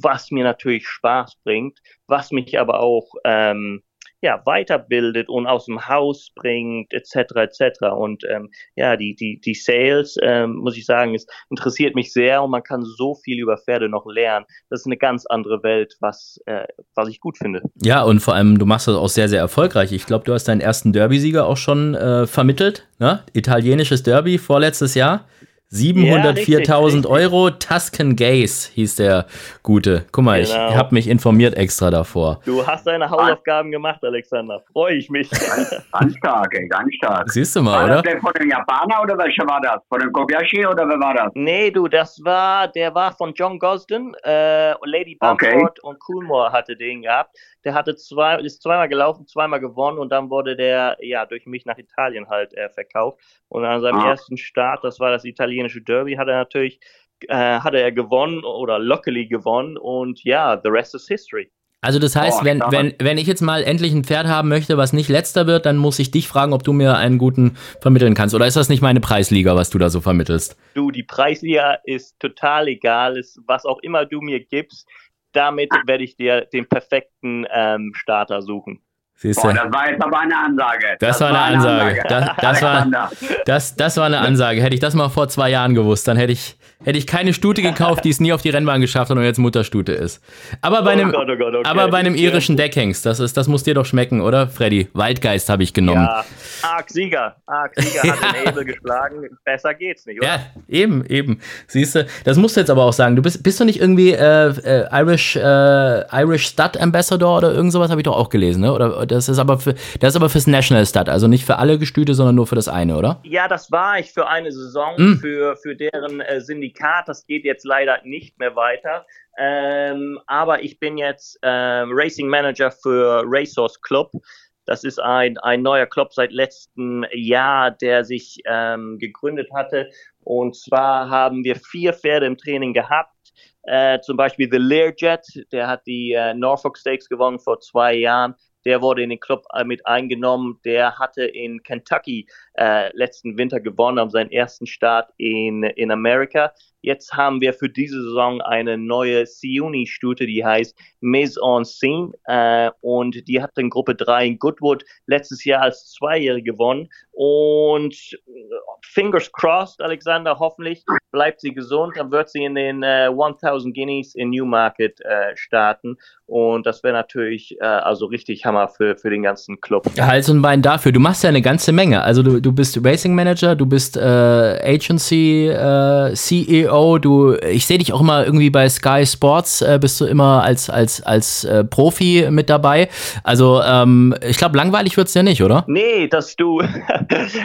was mir natürlich Spaß bringt, was mich aber auch ähm, ja, weiterbildet und aus dem Haus bringt, etc. etc. Und ähm, ja, die, die, die Sales, ähm, muss ich sagen, es interessiert mich sehr und man kann so viel über Pferde noch lernen. Das ist eine ganz andere Welt, was, äh, was ich gut finde. Ja, und vor allem, du machst das auch sehr, sehr erfolgreich. Ich glaube, du hast deinen ersten Derby-Sieger auch schon äh, vermittelt, ne? Italienisches Derby vorletztes Jahr. 704.000 ja, Euro, Tuscan Gaze hieß der Gute. Guck mal, genau. ich habe mich informiert extra davor. Du hast deine Hausaufgaben gemacht, Alexander. Freue ich mich. Ganz stark, ey, ganz stark. Siehst du mal, war oder? War das denn von dem Japaner oder welcher war das? Von dem Kobayashi oder wer war das? Nee, du, das war, der war von John Gosden. Äh, Lady Bamford okay. und Coolmore hatte den gehabt. Der hatte zwei, ist zweimal gelaufen, zweimal gewonnen und dann wurde der ja durch mich nach Italien halt äh, verkauft. Und an seinem ah. ersten Start, das war das italienische Derby, hat er natürlich äh, hatte er gewonnen oder luckily gewonnen und ja, the rest is history. Also das heißt, oh, wenn, wenn, wenn ich jetzt mal endlich ein Pferd haben möchte, was nicht letzter wird, dann muss ich dich fragen, ob du mir einen guten vermitteln kannst. Oder ist das nicht meine Preisliga, was du da so vermittelst? Du, die Preisliga ist total egal. Ist, was auch immer du mir gibst, damit werde ich dir den perfekten ähm, Starter suchen. Siehst Boah, das war jetzt aber eine Ansage. Das, das war eine Ansage. Ansage. Das, das, war, das, das war eine Ansage. Hätte ich das mal vor zwei Jahren gewusst, dann hätte ich, hätte ich keine Stute gekauft, die es nie auf die Rennbahn geschafft hat und jetzt Mutterstute ist. Aber bei oh einem, oh Gott, oh Gott, okay. aber bei einem irischen Deckhengst, das, ist, das muss dir doch schmecken, oder, Freddy? Waldgeist habe ich genommen. Ja, Arc-Sieger. Arc-Sieger hat den Ebel geschlagen. Besser geht's nicht, oder? Ja, eben, eben. Siehst du, das musst du jetzt aber auch sagen. Du bist, bist du nicht irgendwie äh, äh, Irish, äh, Irish Stud Ambassador oder irgend sowas, habe ich doch auch gelesen, ne? Oder das ist aber für, das ist aber fürs National Stud, also nicht für alle Gestüte, sondern nur für das eine, oder? Ja, das war ich für eine Saison, mm. für, für deren äh, Syndikat. Das geht jetzt leider nicht mehr weiter. Ähm, aber ich bin jetzt ähm, Racing Manager für Racehorse Club. Das ist ein, ein neuer Club seit letztem Jahr, der sich ähm, gegründet hatte. Und zwar haben wir vier Pferde im Training gehabt. Äh, zum Beispiel The Learjet, der hat die äh, Norfolk Stakes gewonnen vor zwei Jahren der wurde in den Club äh, mit eingenommen. Der hatte in Kentucky äh, letzten Winter gewonnen, am seinen ersten Start in, in Amerika. Jetzt haben wir für diese Saison eine neue Siuni-Stute, die heißt Mise en Scene äh, und die hat in Gruppe 3 in Goodwood letztes Jahr als Zweijährige gewonnen. Und fingers crossed, Alexander, hoffentlich bleibt sie gesund, dann wird sie in den äh, 1000 Guineas in Newmarket äh, starten. Und das wäre natürlich äh, also richtig Hammer für, für den ganzen Club. Hals und Bein dafür, du machst ja eine ganze Menge, also du, du bist Racing Manager, du bist äh, Agency äh, CEO CEO, du, ich sehe dich auch immer irgendwie bei Sky Sports, äh, bist du immer als, als, als äh, Profi mit dabei. Also, ähm, ich glaube, langweilig wird es ja nicht, oder? Nee, dass du,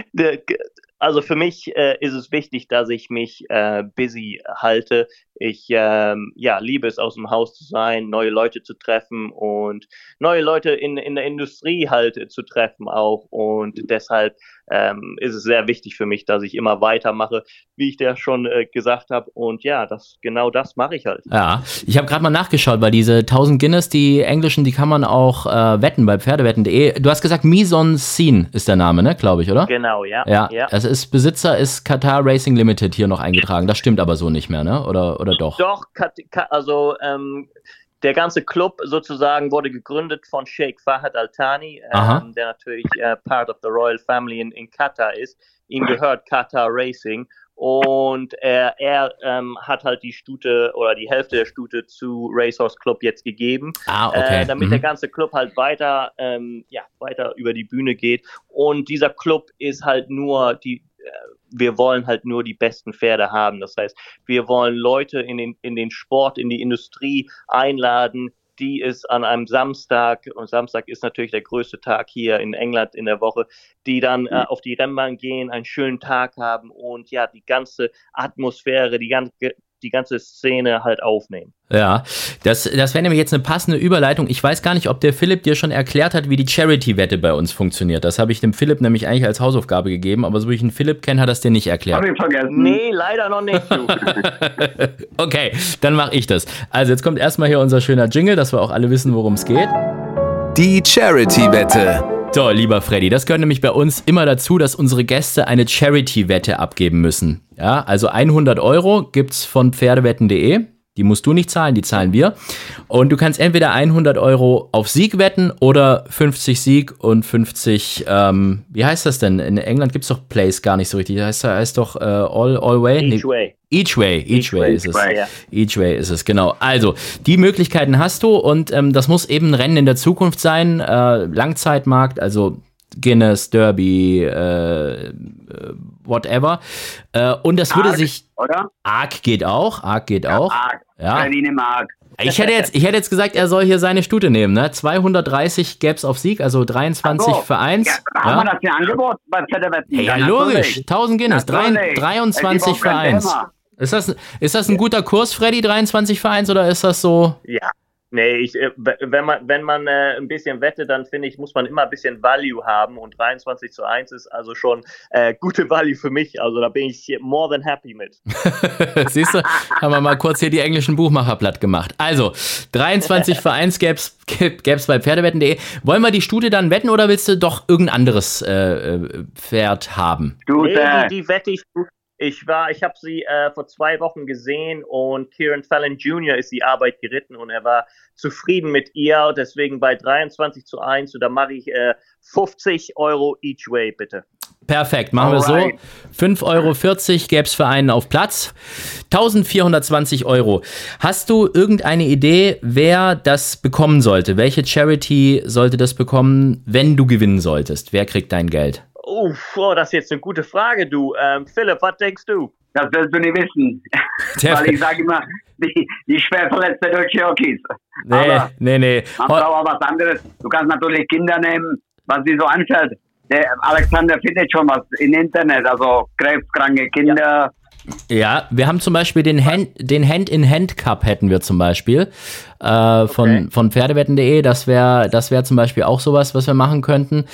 also für mich äh, ist es wichtig, dass ich mich äh, busy halte. Ich ähm, ja, liebe es, aus dem Haus zu sein, neue Leute zu treffen und neue Leute in, in der Industrie halt zu treffen auch. Und deshalb ähm, ist es sehr wichtig für mich, dass ich immer weitermache, wie ich dir schon äh, gesagt habe. Und ja, das genau das mache ich halt. Ja, ich habe gerade mal nachgeschaut, weil diese 1000 Guinness, die englischen, die kann man auch äh, wetten bei Pferdewetten.de. Du hast gesagt, Mison Scene ist der Name, ne, glaube ich, oder? Genau, ja. Ja, ja. das ist Besitzer ist Qatar Racing Limited hier noch eingetragen. Das stimmt aber so nicht mehr, ne? Oder, oder doch? Doch, also ähm, der ganze Club sozusagen wurde gegründet von Sheikh Fahad Al Thani, ähm, der natürlich äh, Part of the Royal Family in, in Katar ist. Ihm gehört Qatar Racing und er, er ähm, hat halt die Stute oder die Hälfte der Stute zu Racehorse Club jetzt gegeben, ah, okay. äh, damit mhm. der ganze Club halt weiter, ähm, ja, weiter über die Bühne geht. Und dieser Club ist halt nur die, äh, wir wollen halt nur die besten Pferde haben. Das heißt, wir wollen Leute in den, in den Sport, in die Industrie einladen, die es an einem Samstag, und Samstag ist natürlich der größte Tag hier in England in der Woche, die dann äh, auf die Rennbahn gehen, einen schönen Tag haben und ja, die ganze Atmosphäre, die ganze, die ganze Szene halt aufnehmen. Ja, das, das wäre nämlich jetzt eine passende Überleitung. Ich weiß gar nicht, ob der Philipp dir schon erklärt hat, wie die Charity-Wette bei uns funktioniert. Das habe ich dem Philipp nämlich eigentlich als Hausaufgabe gegeben, aber so wie ich einen Philipp kenne, hat er es dir nicht erklärt. Hab ich vergessen. Nee, leider noch nicht. Okay, dann mache ich das. Also jetzt kommt erstmal hier unser schöner Jingle, dass wir auch alle wissen, worum es geht. Die Charity-Wette. So, lieber Freddy, das gehört nämlich bei uns immer dazu, dass unsere Gäste eine Charity-Wette abgeben müssen. Ja, also 100 Euro gibt's von Pferdewetten.de. Die musst du nicht zahlen, die zahlen wir. Und du kannst entweder 100 Euro auf Sieg wetten oder 50 Sieg und 50, ähm, wie heißt das denn? In England gibt's doch Plays gar nicht so richtig. Das heißt, heißt doch äh, All, all Way? Each Nee, way. Each Way, Each, Each Way, way, ist es. right, ja. Each Way ist es, genau. Also, die Möglichkeiten hast du und ähm, das muss eben ein Rennen in der Zukunft sein, äh, Langzeitmarkt, also Guinness, Derby, äh, äh, whatever. Äh, und das würde Arc, sich. Oder? Arc geht auch, Arc geht auch. Arg. Ja. Freddy Mark. Ich hätte jetzt, ich hätte jetzt gesagt, er soll hier seine Stute nehmen, ne? 230 gäb's auf Sieg, also 23 Ach so. für 1. Ja, haben wir das hier angeboten bei Pferdewetten? Ja, Ja, logisch. natürlich. 1000 Guinness, drei- Natürlich. 23 Es gibt für auch kein 1. Thema. Ist das, ist das ein guter Kurs, Freddy, 23 für 1 oder ist das so? Ja. Nee, ich, äh, wenn man, wenn man äh, ein bisschen wettet, dann finde ich, muss man immer ein bisschen Value haben und 23 zu 1 ist also schon äh, gute Value für mich. Also da bin ich more than happy mit. Siehst du, haben wir mal kurz hier die englischen Buchmacher platt gemacht. Also, 23 für 1 gäb's, gäb's bei Pferdewetten.de. Wollen wir die Stute dann wetten oder willst du doch irgendein anderes äh, äh, Pferd haben? Du, Nee, die, die wette ich. Ich war, ich habe sie äh, vor zwei Wochen gesehen und Kieran Fallon Jr. ist die Arbeit geritten und er war zufrieden mit ihr. Deswegen bei 23 zu 1 und da mache ich äh, 50 Euro each way, bitte. Perfekt, machen wir so. Alright. 5,40 Euro gäb's für einen auf Platz. 1420 Euro. Hast du irgendeine Idee, wer das bekommen sollte? Welche Charity sollte das bekommen, wenn du gewinnen solltest? Wer kriegt dein Geld? Uff, oh, das ist jetzt eine gute Frage, du. Ähm, Philipp, was denkst du? das willst du nicht wissen. Weil ich sage immer, die, die schwer verletzte deutsche Jockeys. Nee, Aber nee, nee. man braucht auch was anderes. Du kannst natürlich Kinder nehmen, was dir so anfällt. Der Alexander findet schon was im Internet, also krebskranke Kinder. Ja, wir haben zum Beispiel den Hand, den Hand-in-Hand-Cup hätten wir zum Beispiel äh, von, Okay. von Pferdewetten.de. Das wäre das wäre zum Beispiel auch sowas, was wir machen könnten.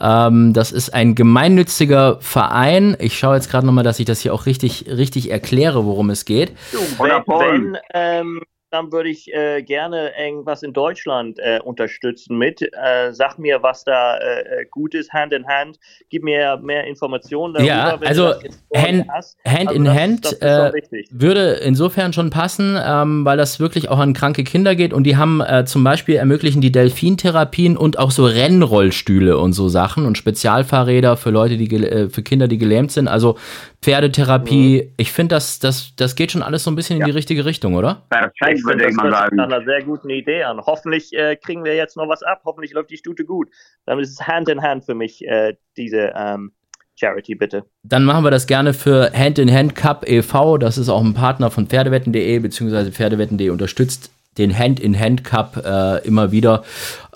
Ähm, das ist ein gemeinnütziger Verein. Ich schaue jetzt gerade nochmal, dass ich das hier auch richtig, richtig erkläre, worum es geht. Wenn, wenn ähm, dann würde ich äh, gerne irgendwas in Deutschland äh, unterstützen mit. Äh, sag mir, was da äh, äh, gut ist, Hand in Hand. Gib mir mehr Informationen darüber. Ja, wenn du also Hand- hast. Hand Also in das, Hand, Das äh. Würde insofern schon passen, ähm, weil das wirklich auch an kranke Kinder geht und die haben zum Beispiel ermöglichen die Delfintherapien und auch so Rennrollstühle und so Sachen und Spezialfahrräder für Leute, die für Kinder, die gelähmt sind. Also Pferdetherapie. Ich finde, das, das, das geht schon alles so ein bisschen in die richtige Richtung, oder? Perfekt, Ich würde ich das mal sagen. einer sehr guten Idee an. Hoffentlich äh, kriegen wir jetzt noch was ab. Hoffentlich läuft die Stute gut. Dann ist es Hand in Hand für mich, äh, diese ähm, Charity, bitte. Dann machen wir das gerne für Hand in Hand Cup e.V. Das ist auch ein Partner von Pferdewetten.de, beziehungsweise Pferdewetten.de unterstützt den Hand in Hand Cup äh, immer wieder.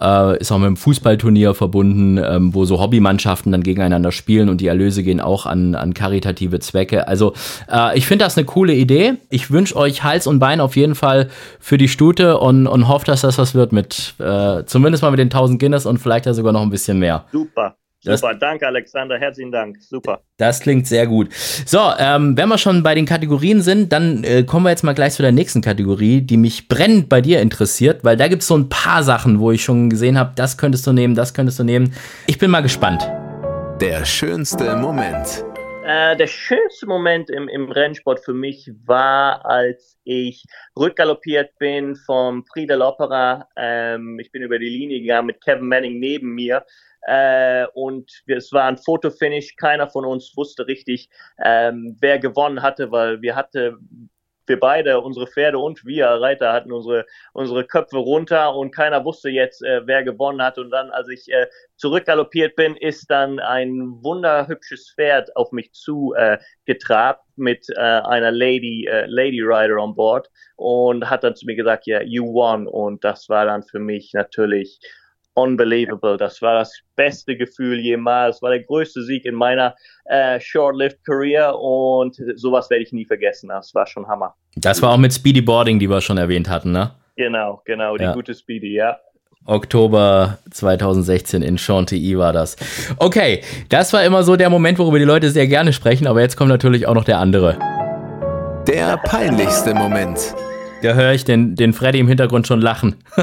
Äh, ist auch mit einem Fußballturnier verbunden, ähm, wo so Hobbymannschaften dann gegeneinander spielen und die Erlöse gehen auch an, an karitative Zwecke. Also äh, ich finde das eine coole Idee. Ich wünsche euch Hals und Bein auf jeden Fall für die Stute und, und hoffe, dass das was wird mit, äh, zumindest mal mit den 1000 Guinness und vielleicht ja sogar noch ein bisschen mehr. Super. Das- Super. Danke, Alexander. Herzlichen Dank. Super. Das klingt sehr gut. So, ähm, wenn wir schon bei den Kategorien sind, dann äh, kommen wir jetzt mal gleich zu der nächsten Kategorie, die mich brennend bei dir interessiert, weil da gibt es so ein paar Sachen, wo ich schon gesehen habe, das könntest du nehmen, das könntest du nehmen. Ich bin mal gespannt. Der schönste Moment. Äh, der schönste Moment im, im Rennsport für mich war, als ich rückgaloppiert bin vom Prix de l'Opera. Ähm, ich bin über die Linie gegangen mit Kevin Manning neben mir. Äh, und wir, es war ein Fotofinish. Keiner von uns wusste richtig, ähm, wer gewonnen hatte, weil wir hatte, wir beide, unsere Pferde und wir Reiter hatten unsere, unsere Köpfe runter und keiner wusste jetzt, äh, wer gewonnen hat. Und dann, als ich äh, zurückgaloppiert bin, ist dann ein wunderhübsches Pferd auf mich zu äh, getrabt mit äh, einer Lady, äh, Lady Rider on board und hat dann zu mir gesagt, ja, you won. Und das war dann für mich natürlich unbelievable. Das war das beste Gefühl jemals. Das war der größte Sieg in meiner äh, short-lived Career und sowas werde ich nie vergessen. Das war schon Hammer. Das war auch mit Speedy Boarding, die wir schon erwähnt hatten, ne? Genau, genau, die Ja. gute Speedy, ja. Oktober 2016 in Chantilly war das. Okay, das war immer so der Moment, worüber die Leute sehr gerne sprechen, aber jetzt kommt natürlich auch noch der andere. Der peinlichste Moment. Da höre ich den, den Freddy im Hintergrund schon lachen.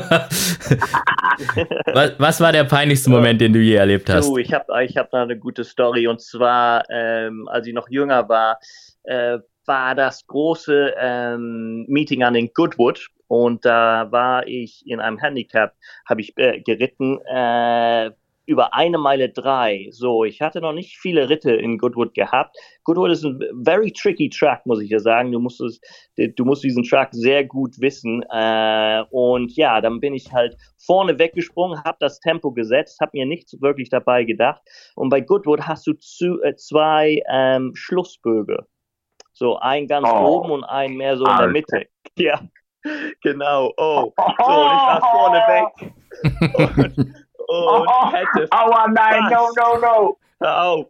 was, was war der peinlichste Moment, den du je erlebt hast? Du, ich habe ich hab da eine gute Story und zwar, ähm, als ich noch jünger war, äh, war das große ähm, Meeting an den Goodwood und da war ich in einem Handicap, habe ich äh, geritten äh, über eine Meile drei. So, ich hatte noch nicht viele Ritte in Goodwood gehabt. Goodwood ist ein very tricky Track, muss ich ja sagen. Du musst es, du musst diesen Track sehr gut wissen. Äh, und ja, dann bin ich halt vorne weggesprungen, habe das Tempo gesetzt, habe mir nichts wirklich dabei gedacht. Und bei Goodwood hast du zu, äh, zwei ähm, Schlussböge. So ein ganz Oh. oben und ein mehr so in der. Mitte. Ja, genau. Oh, so, und ich war vorne weg. Und, und hätte Aua, nein, no, no, no. Hör auf.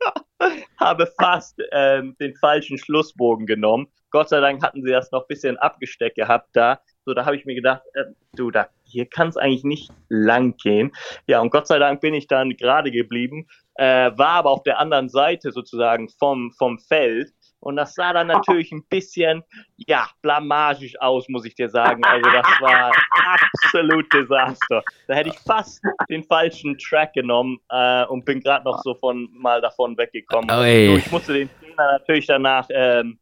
Habe fast ähm, den falschen Schlussbogen genommen. Gott sei Dank hatten sie das noch ein bisschen abgesteckt gehabt da. So, da habe ich mir gedacht, äh, du, da, hier kann es eigentlich nicht lang gehen. Ja, und Gott sei Dank bin ich dann gerade geblieben, äh, war aber auf der anderen Seite sozusagen vom, vom Feld. Und das sah dann natürlich ein bisschen, ja, blamagisch aus, muss ich dir sagen. Also das war absolut Desaster. Da hätte ich fast den falschen Track genommen äh, und bin gerade noch so von mal davon weggekommen. So, ich musste den Trainer natürlich danach ähm,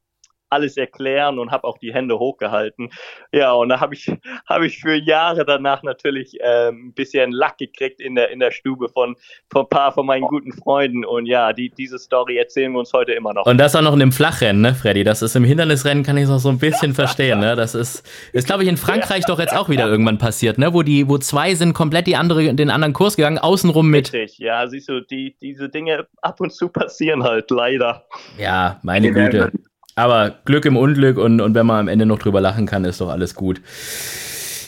alles erklären und habe auch die Hände hochgehalten. Ja, und da habe ich, hab ich für Jahre danach natürlich ähm, ein bisschen Lack gekriegt in der, in der Stube von, von ein paar von meinen guten Freunden. Und ja, die, diese Story erzählen wir uns heute immer noch. Und das auch noch in einem Flachrennen, ne, Freddy? Das ist im Hindernisrennen, kann ich es noch so ein bisschen verstehen, ne? Das ist, ist glaube ich, in Frankreich doch jetzt auch wieder irgendwann passiert, ne? Wo die, wo zwei sind komplett die andere, den anderen Kurs gegangen, außenrum mit. Richtig, ja, siehst du, die, diese Dinge ab und zu passieren halt, leider. Ja, meine Güte. Aber Glück im Unglück und, und wenn man am Ende noch drüber lachen kann, ist doch alles gut.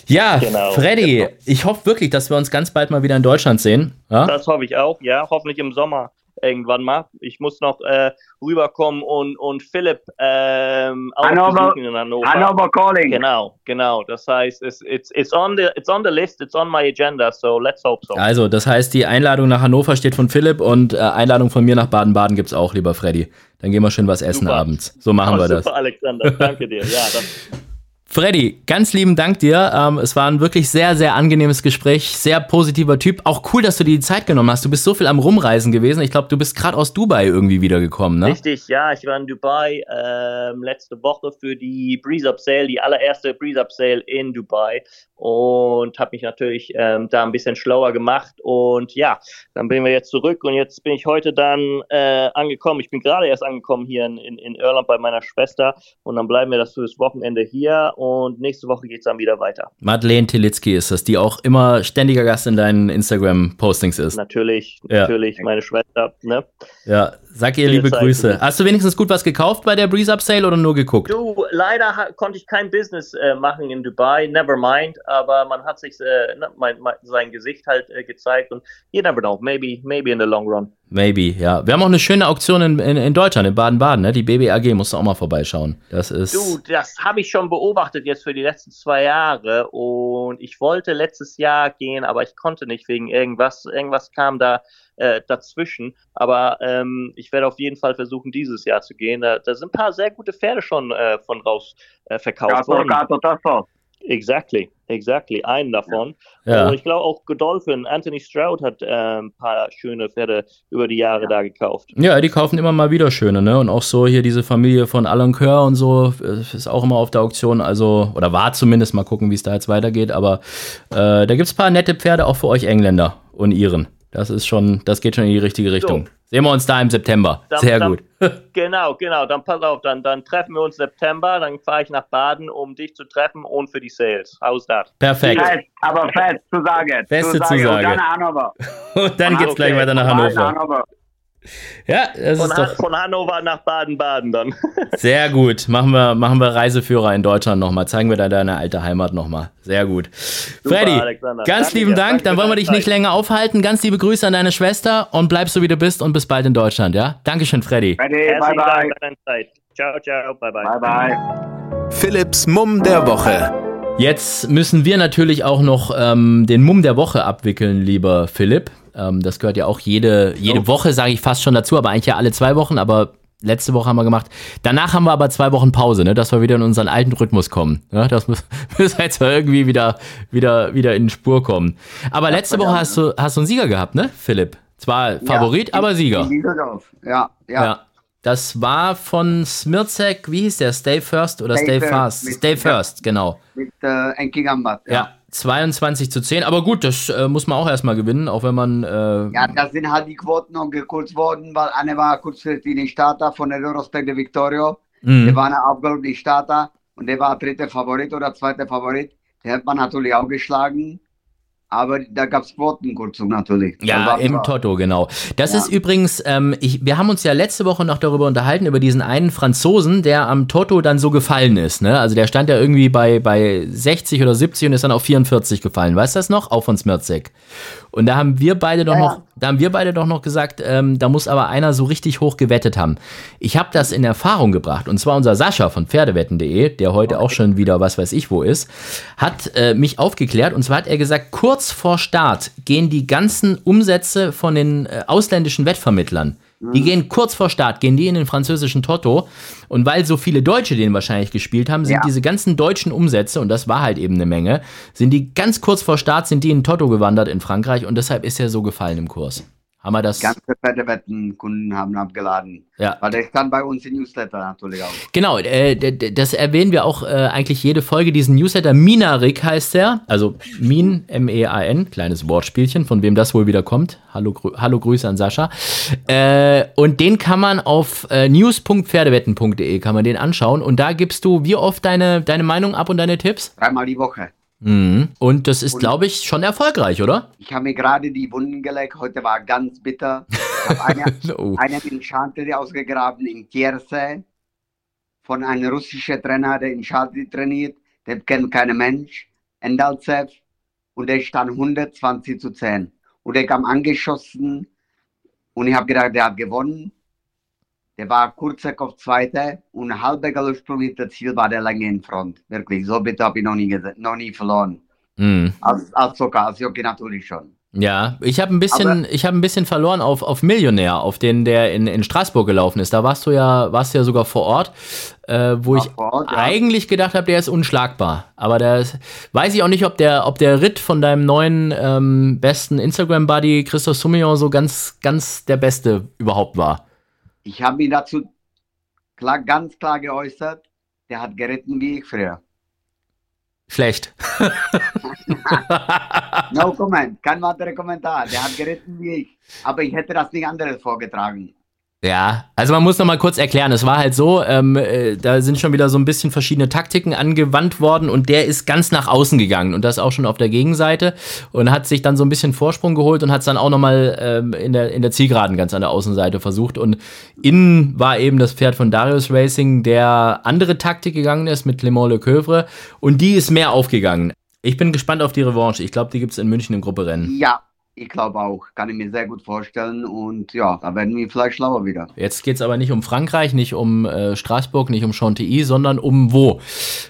Ja, Genau, Freddy, genau. ich hoffe wirklich, dass wir uns ganz bald mal wieder in Deutschland sehen. Ja? Das hoffe ich auch, ja, hoffentlich im Sommer irgendwann mal. Ich muss noch äh, rüberkommen und, und Philipp ähm, Hannover- in Hannover. Hannover calling. Genau, genau. Das heißt, it's, it's, it's, on the, it's on the list, it's on my agenda, so let's hope so. Also, das heißt, die Einladung nach Hannover steht von Philipp und äh, Einladung von mir nach Baden-Baden gibt's auch, lieber Freddy. Dann gehen wir schön was essen Super. abends. So machen Oh, wir das. Super, Alexander, danke dir. Ja, das, Freddy, ganz lieben Dank dir. Ähm, es war ein wirklich sehr, sehr angenehmes Gespräch. Sehr positiver Typ. Auch cool, dass du dir die Zeit genommen hast. Du bist so viel am Rumreisen gewesen. Ich glaube, du bist gerade aus Dubai irgendwie wiedergekommen, ne? Richtig, ja, ich war in Dubai ähm, letzte Woche für die Breeze Up Sale, die allererste Breeze Up Sale in Dubai und habe mich natürlich ähm, da ein bisschen schlauer gemacht und ja, dann bin wir jetzt zurück und jetzt bin ich heute dann äh, angekommen. Ich bin gerade erst angekommen hier in, in, in Irland bei meiner Schwester und dann bleiben wir das fürs Wochenende hier und nächste Woche geht's dann wieder weiter. Madeleine Tilitzki ist das, die auch immer ständiger Gast in deinen Instagram-Postings ist. Natürlich, Ja. natürlich, meine Schwester, ne? Ja, sag ihr liebe. Grüße. Hast du wenigstens gut was gekauft bei der Breeze Up Sale oder nur geguckt? Du, leider konnte ich kein Business äh, machen in Dubai, never mind, aber man hat sich äh, ne, mein, mein, sein Gesicht halt äh, gezeigt und you never know, maybe, maybe in the long run. Maybe, ja. Wir haben auch eine schöne Auktion in, in, in Deutschland, in Baden-Baden, ne? Die BBAG, musst du auch mal vorbeischauen. Das ist. Du, das habe ich schon beobachtet jetzt für die letzten zwei Jahre und ich wollte letztes Jahr gehen, aber ich konnte nicht wegen irgendwas. Irgendwas kam da äh, dazwischen. Aber ähm, ich werde auf jeden Fall versuchen, dieses Jahr zu gehen. Da, da sind ein paar sehr gute Pferde schon äh, von raus äh, verkauft Gato, worden. gato, tasso. Exactly, exactly. Einen davon. Ja. Und ich glaube auch Godolphin, Anthony Stroud hat äh, ein paar schöne Pferde über die Jahre da gekauft. Ja, die kaufen immer mal wieder schöne, ne? Und auch so hier diese Familie von Alan Kerr und so äh, ist auch immer auf der Auktion, also, oder war zumindest, mal gucken, wie es da jetzt weitergeht, aber äh, da gibt's ein paar nette Pferde auch für euch Engländer und Iren. Das ist schon, das geht schon in die richtige Richtung. Sehen wir uns da im September. Dann- Sehr dann- gut. Genau, genau. Dann pass auf, dann, dann treffen wir uns September, dann fahre ich nach Baden, um dich zu treffen und für die Sales. How's that? Perfekt. Fest, aber fest, Zusage. Feste Zusage. Zusage. Und dann Hannover. Und dann geht's gleich okay. weiter nach Hannover. Hannover. Ja, das Von, ist doch von Hannover nach Baden-Baden dann. sehr gut. Machen wir, machen wir Reiseführer in Deutschland nochmal. Zeigen wir da deine alte Heimat nochmal. Sehr gut. Freddy, Alexander. ganz Danke lieben dir. Dank. Danke Dann wollen wir dich nicht Zeit. länger aufhalten. Ganz liebe Grüße an deine Schwester und bleib so wie du bist und bis bald in Deutschland, ja? Dankeschön, Freddy. Bye Herzlichen bye. Zeit. Ciao, ciao. Bye, bye. Bye bye. Philipps Mumm der Woche. Jetzt müssen wir natürlich auch noch ähm, den Mumm der Woche abwickeln, lieber Philipp. Ähm, das gehört ja auch jede, jede Woche, sage ich fast schon dazu, aber eigentlich ja alle zwei Wochen, aber letzte Woche haben wir gemacht. Danach haben wir aber zwei Wochen Pause, ne, dass wir wieder in unseren alten Rhythmus kommen. Ja, das muss, muss jetzt irgendwie wieder, wieder, wieder in Spur kommen. Aber letzte Woche hast du, hast du einen Sieger gehabt, ne, Philipp? Zwar Favorit, Ja, aber Sieger. Ja, ja. Ja. Das war von Smirzek, wie hieß der? Stay First oder Stay, Stay First, Fast? mit- Stay ja. First, genau. Mit äh, Enki Gambat. Ja. 22 zu 10. Aber gut, das äh, muss man auch erstmal gewinnen, auch wenn man. Äh, Ja, da sind halt die Quoten noch gekürzt worden, weil eine war kurzfristig in Starter von der Eurospec de Victorio. mh. Der war eine abgeordnete Starter und der war dritter Favorit oder zweiter Favorit. Der hat man natürlich auch geschlagen. Aber da gab es Quotenkürzung natürlich. Ja, im Toto, genau. Das Ja. ist übrigens, ähm, ich, wir haben uns ja letzte Woche noch darüber unterhalten, über diesen einen Franzosen, der am Toto dann so gefallen ist. Ne? Also der stand ja irgendwie bei, bei 60 oder 70 und ist dann auf 44 gefallen. Weißt du das noch? Auch von Smirzek. Und da haben wir beide doch Ja, noch, da haben wir beide doch noch gesagt, ähm, da muss aber einer so richtig hoch gewettet haben. Ich habe das in Erfahrung gebracht und zwar unser Sascha von Pferdewetten.de, der heute auch schon wieder was weiß ich wo ist, hat äh, mich aufgeklärt und zwar hat er gesagt, kurz vor Start gehen die ganzen Umsätze von den äh, ausländischen Wettvermittlern. Die gehen kurz vor Start, gehen die in den französischen Toto. Und weil so viele Deutsche den wahrscheinlich gespielt haben, sind Ja. diese ganzen deutschen Umsätze, und das war halt eben eine Menge, sind die ganz kurz vor Start, sind die in den Toto gewandert in Frankreich und deshalb ist er so gefallen im Kurs. Haben wir das? Ganze Pferdewetten-Kunden haben abgeladen. Ja. Weil der stand bei uns im Newsletter natürlich auch. Genau, äh, das erwähnen wir auch äh, eigentlich jede Folge, diesen Newsletter. Minarik heißt der, also Min, M-E-A-N, kleines Wortspielchen, von wem das wohl wieder kommt. Hallo, grü hallo Grüße an Sascha. Äh, und den kann man auf äh, news.pferdewetten.de kann man den anschauen und da gibst du wie oft deine, deine Meinung ab und deine Tipps? Dreimal die Woche. Mhm. Und das ist, glaube ich, schon erfolgreich, oder? Ich habe mir gerade die Wunden gelegt. Heute war ganz bitter. Ich habe eine, Oh. einen in Chantilly ausgegraben in Kiersee von einem russischen Trainer, der in Chantilly trainiert. Den kennt kein Mensch. Endalzev. Und der stand 120 zu 10. Und der kam angeschossen. Und ich habe gedacht, der hat gewonnen. Der war kurzer Kopf Zweiter und ein halber Galopsprung hinter Ziel war der lange in Front. Wirklich, so bitter habe ich noch nie, noch nie verloren. Mhm. Als, als Zucker, als Jockey natürlich schon. Ja, ich habe ein bisschen, ich habe ein bisschen verloren auf, auf Millionär, auf den der in, in Straßburg gelaufen ist. Da warst du ja, warst du ja sogar vor Ort, äh, wo ich Ort, ja. eigentlich gedacht habe, der ist unschlagbar. Aber ist, weiß ich auch nicht, ob der, ob der Ritt von deinem neuen ähm, besten Instagram-Buddy Christoph Soumillon so ganz, ganz der beste überhaupt war. Ich habe mich dazu klar, ganz klar geäußert, der hat geritten wie ich früher. Schlecht. No comment, kein weiterer Kommentar. Der hat geritten wie ich. Aber ich hätte das nicht anderes vorgetragen. Ja, also man muss noch mal kurz erklären, es war halt so, ähm, äh, da sind schon wieder so ein bisschen verschiedene Taktiken angewandt worden und der ist ganz nach außen gegangen und das auch schon auf der Gegenseite und hat sich dann so ein bisschen Vorsprung geholt und hat es dann auch noch mal ähm, in, der, in der Zielgeraden ganz an der Außenseite versucht und innen war eben das Pferd von Darius Racing, der andere Taktik gegangen ist mit Clément Le Coeuvre und die ist mehr aufgegangen. Ich bin gespannt auf die Revanche. Ich glaube, die gibt es in München im Grupperennen. Ja, ich glaube auch. Kann ich mir sehr gut vorstellen. Und ja, da werden wir vielleicht schlauer wieder. Jetzt geht's aber nicht um Frankreich, nicht um äh, Straßburg, nicht um Chantilly, sondern um wo.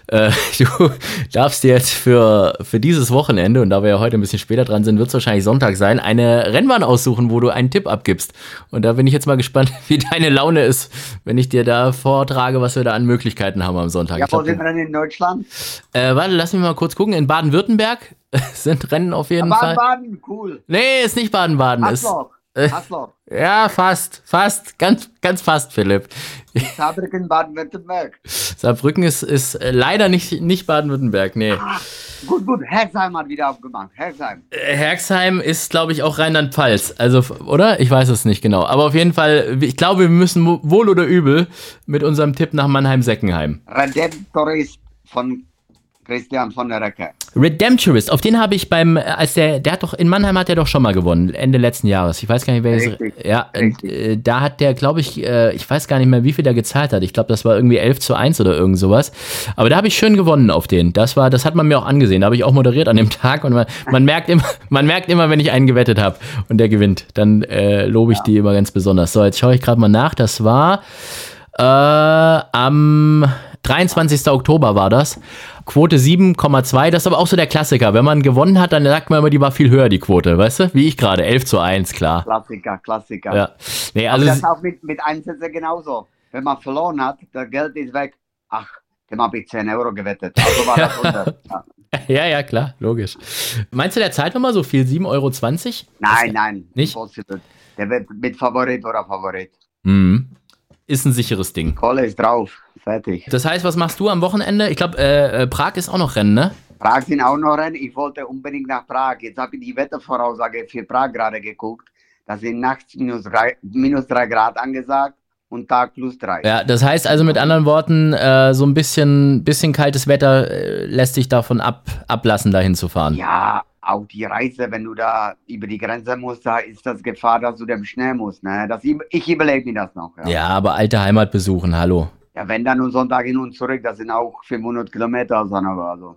Äh, du darfst dir jetzt für, für dieses Wochenende, und da wir ja heute ein bisschen später dran sind, wird es wahrscheinlich Sonntag sein, eine Rennbahn aussuchen, wo du einen Tipp abgibst. Und da bin ich jetzt mal gespannt, wie deine Laune ist, wenn ich dir da vortrage, was wir da an Möglichkeiten haben am Sonntag. Ja, wo sind wir denn in Deutschland? äh, warte, lass mich mal kurz gucken. In Baden-Württemberg sind Rennen auf jeden Fall. Baden-Baden, cool. Nee, ist nicht Baden-Baden. Ist, Hasloch, äh, ja, fast, fast, ganz, ganz fast, Philipp. Saarbrücken, Baden-Württemberg. Saarbrücken ist, ist äh, leider nicht, nicht Baden-Württemberg, nee. Ah, gut, gut. Herzheim hat wieder aufgemacht. Herzheim. Äh, Herxheim ist, glaube ich, auch Rheinland-Pfalz. Also, oder? Ich weiß es nicht genau. Aber auf jeden Fall, ich glaube, wir müssen wo- wohl oder übel mit unserem Tipp nach Mannheim-Seckenheim. Redemptorist von Christian von der Recke. Redemptorist, auf den habe ich beim, äh, als der, der hat doch, in Mannheim hat er doch schon mal gewonnen, Ende letzten Jahres. Ich weiß gar nicht, wer es, Richtig, ja, und, richtig. äh, da hat der, glaube ich, äh, ich weiß gar nicht mehr, wie viel der gezahlt hat. Ich glaube, das war irgendwie 11 zu 1 oder irgend sowas. Aber da habe ich schön gewonnen auf den. Das war, das hat man mir auch angesehen. Da habe ich auch moderiert an dem Tag und man, man merkt immer, man merkt immer, wenn ich einen gewettet habe und der gewinnt, dann äh, lobe ich die immer ganz besonders. So, jetzt schaue ich gerade mal nach. Das war äh, am 23. Oktober war das. Quote 7,2. Das ist aber auch so der Klassiker. Wenn man gewonnen hat, dann sagt man immer, die war viel höher, die Quote. Weißt du? Wie ich gerade. 11 zu 1, klar. Klassiker, Klassiker. Ja. Nee, Aber also das es- ist auch mit, mit Einsätzen genauso. Wenn man verloren hat, das Geld ist weg. Ach, dem habe ich 10 Euro gewettet. Also war das 100. Ja. ja, ja, klar, logisch. Meinst du, der zahlt nochmal so viel? 7,20 Euro? Nein, nein. Nicht? Impossible. Der wird mit Favorit oder Favorit. Mhm. Ist ein sicheres Ding. Kohle ist drauf. Fertig. Das heißt, was machst du am Wochenende? Ich glaube, äh, äh, Prag ist auch noch Rennen, ne? Prag sind auch noch Rennen. Ich wollte unbedingt nach Prag. Jetzt habe ich die Wettervoraussage für Prag gerade geguckt. Da sind nachts minus drei, minus drei Grad angesagt und Tag plus drei. Ja, das heißt also mit anderen Worten, äh, so ein bisschen, bisschen kaltes Wetter äh, lässt sich davon ab, ablassen, dahin zu fahren. Ja, auch die Reise, wenn du da über die Grenze musst, da ist das Gefahr, dass du dem schnell musst. Ne? Das, ich überlege mir das noch. Ja. Ja, aber alte Heimat besuchen, hallo. Ja, wenn dann nur Sonntag hin und zurück, das sind auch 500 Kilometer Hannover. Also.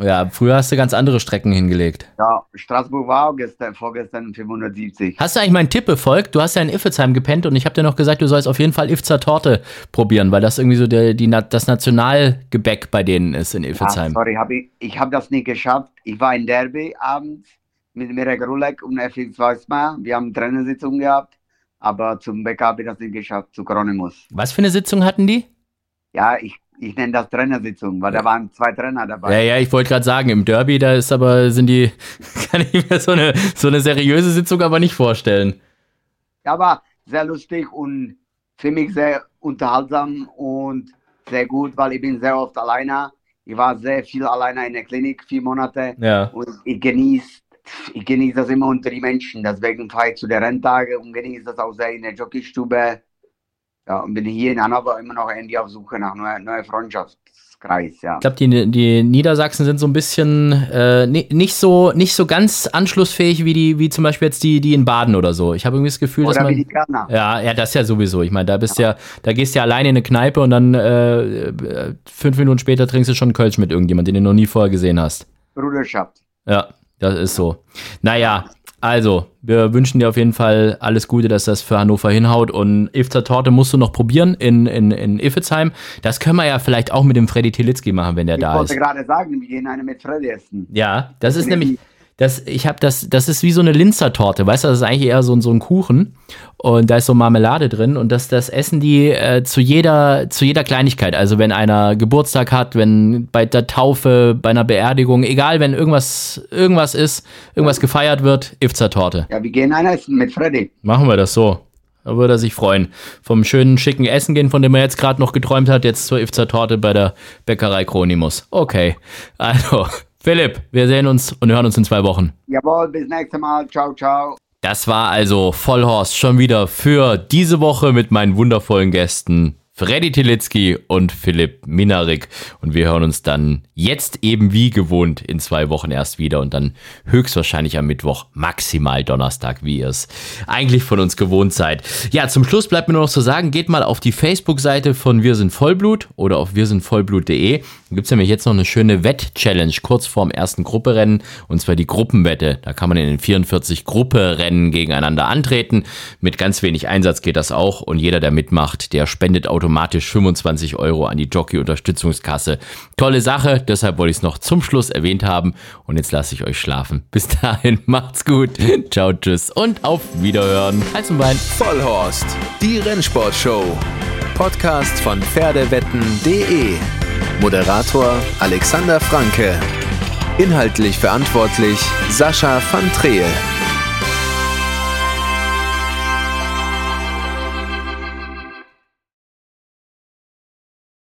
Ja, früher hast du ganz andere Strecken hingelegt. Ja, Straßburg war auch gestern, vorgestern 570. Hast du eigentlich meinen Tipp befolgt? Du hast ja in Iffezheim gepennt und ich habe dir noch gesagt, du sollst auf jeden Fall Ifzer Torte probieren, weil das irgendwie so der, die, das Nationalgebäck bei denen ist in Ah, Iffezheim. sorry, hab ich, ich habe das nicht geschafft. Ich war in Derby abends mit Mirek Rulek und FX Weißmar. Wir haben Trainersitzung gehabt, aber zum Bäcker habe ich das nicht geschafft, zu Kronimus. Was für eine Sitzung hatten die? Ja, ich, ich nenne das Trainersitzung, weil da waren zwei Trainer dabei. Ja, ja, ich wollte gerade sagen, im Derby, da ist aber, sind die, kann ich mir so eine, so eine seriöse Sitzung aber nicht vorstellen. Ja, war sehr lustig und für mich sehr unterhaltsam und sehr gut, weil ich bin sehr oft alleine. Ich war sehr viel alleine in der Klinik, vier Monate. Ja. Und ich genieße ich genieße das immer unter die Menschen. Deswegen fahre ich zu den Renntagen und genieße das auch sehr in der Jockeystube. Ja, und bin hier in Hannover immer noch irgendwie auf Suche nach neuer, neuer Freundschaftskreis, ja. Ich glaube, die, die Niedersachsen sind so ein bisschen äh, ni- nicht so nicht so ganz anschlussfähig wie die wie zum Beispiel jetzt die die in Baden oder so. Ich habe irgendwie das Gefühl, dass Oder wie man die Kerner. ja ja das ja sowieso. Ich meine, da bist ja da gehst du ja alleine in eine Kneipe und dann äh, äh, fünf Minuten später trinkst du schon Kölsch mit irgendjemand, den du noch nie vorher gesehen hast. Bruderschaft. Ja, das ist so. Naja, also, wir wünschen dir auf jeden Fall alles Gute, dass das für Hannover hinhaut. Und Ifter Torte musst du noch probieren in, in, in Iffezheim. Das können wir ja vielleicht auch mit dem Freddy Tilitzki machen, wenn der Ich da wollte ist. gerade sagen, wir gehen eine mit Freddy essen. Ja, das ist nämlich, das, ich habe das, das ist wie so eine Linzer-Torte, weißt du, das ist eigentlich eher so, ein- so ein Kuchen und da ist so Marmelade drin und das, das essen die äh, zu jeder, zu jeder Kleinigkeit. Also wenn einer Geburtstag hat, wenn bei der Taufe, bei einer Beerdigung, egal, wenn irgendwas, irgendwas ist, irgendwas gefeiert wird, Ifzer-Torte. Ja, wir gehen eine essen mit Freddy. Machen wir das so. Da würde er sich freuen. Vom schönen, schicken Essen gehen, von dem er jetzt gerade noch geträumt hat, jetzt zur Ifzer Torte bei der Bäckerei Kronimus. Okay. Also, Philipp, wir sehen uns und hören uns in zwei Wochen. Jawohl, bis nächstes Mal. Ciao, ciao. Das war also Vollhorst schon wieder für diese Woche mit meinen wundervollen Gästen Freddy Tilitzki und Philipp Minarik. Und wir hören uns dann jetzt eben wie gewohnt in zwei Wochen erst wieder und dann höchstwahrscheinlich am Mittwoch, maximal Donnerstag, wie ihr es eigentlich von uns gewohnt seid. Ja, zum Schluss bleibt mir nur noch zu sagen, geht mal auf die Facebook-Seite von Wir sind Vollblut oder auf wirsindvollblut.de. Da gibt es nämlich jetzt noch eine schöne Wett-Challenge kurz vorm ersten Grupperennen und zwar die Gruppenwette. Da kann man in den 44 Grupperennen gegeneinander antreten. Mit ganz wenig Einsatz geht das auch und jeder, der mitmacht, der spendet automatisch 25 Euro an die Jockey-Unterstützungskasse. Tolle Sache, deshalb wollte ich es noch zum Schluss erwähnt haben und jetzt lasse ich euch schlafen. Bis dahin, macht's gut. Ciao, tschüss und auf Wiederhören. Hals und Bein. Vollhorst, die Rennsportshow. Podcast von Pferdewetten.de. Moderator Alexander Franke. Inhaltlich verantwortlich Sascha van Treel.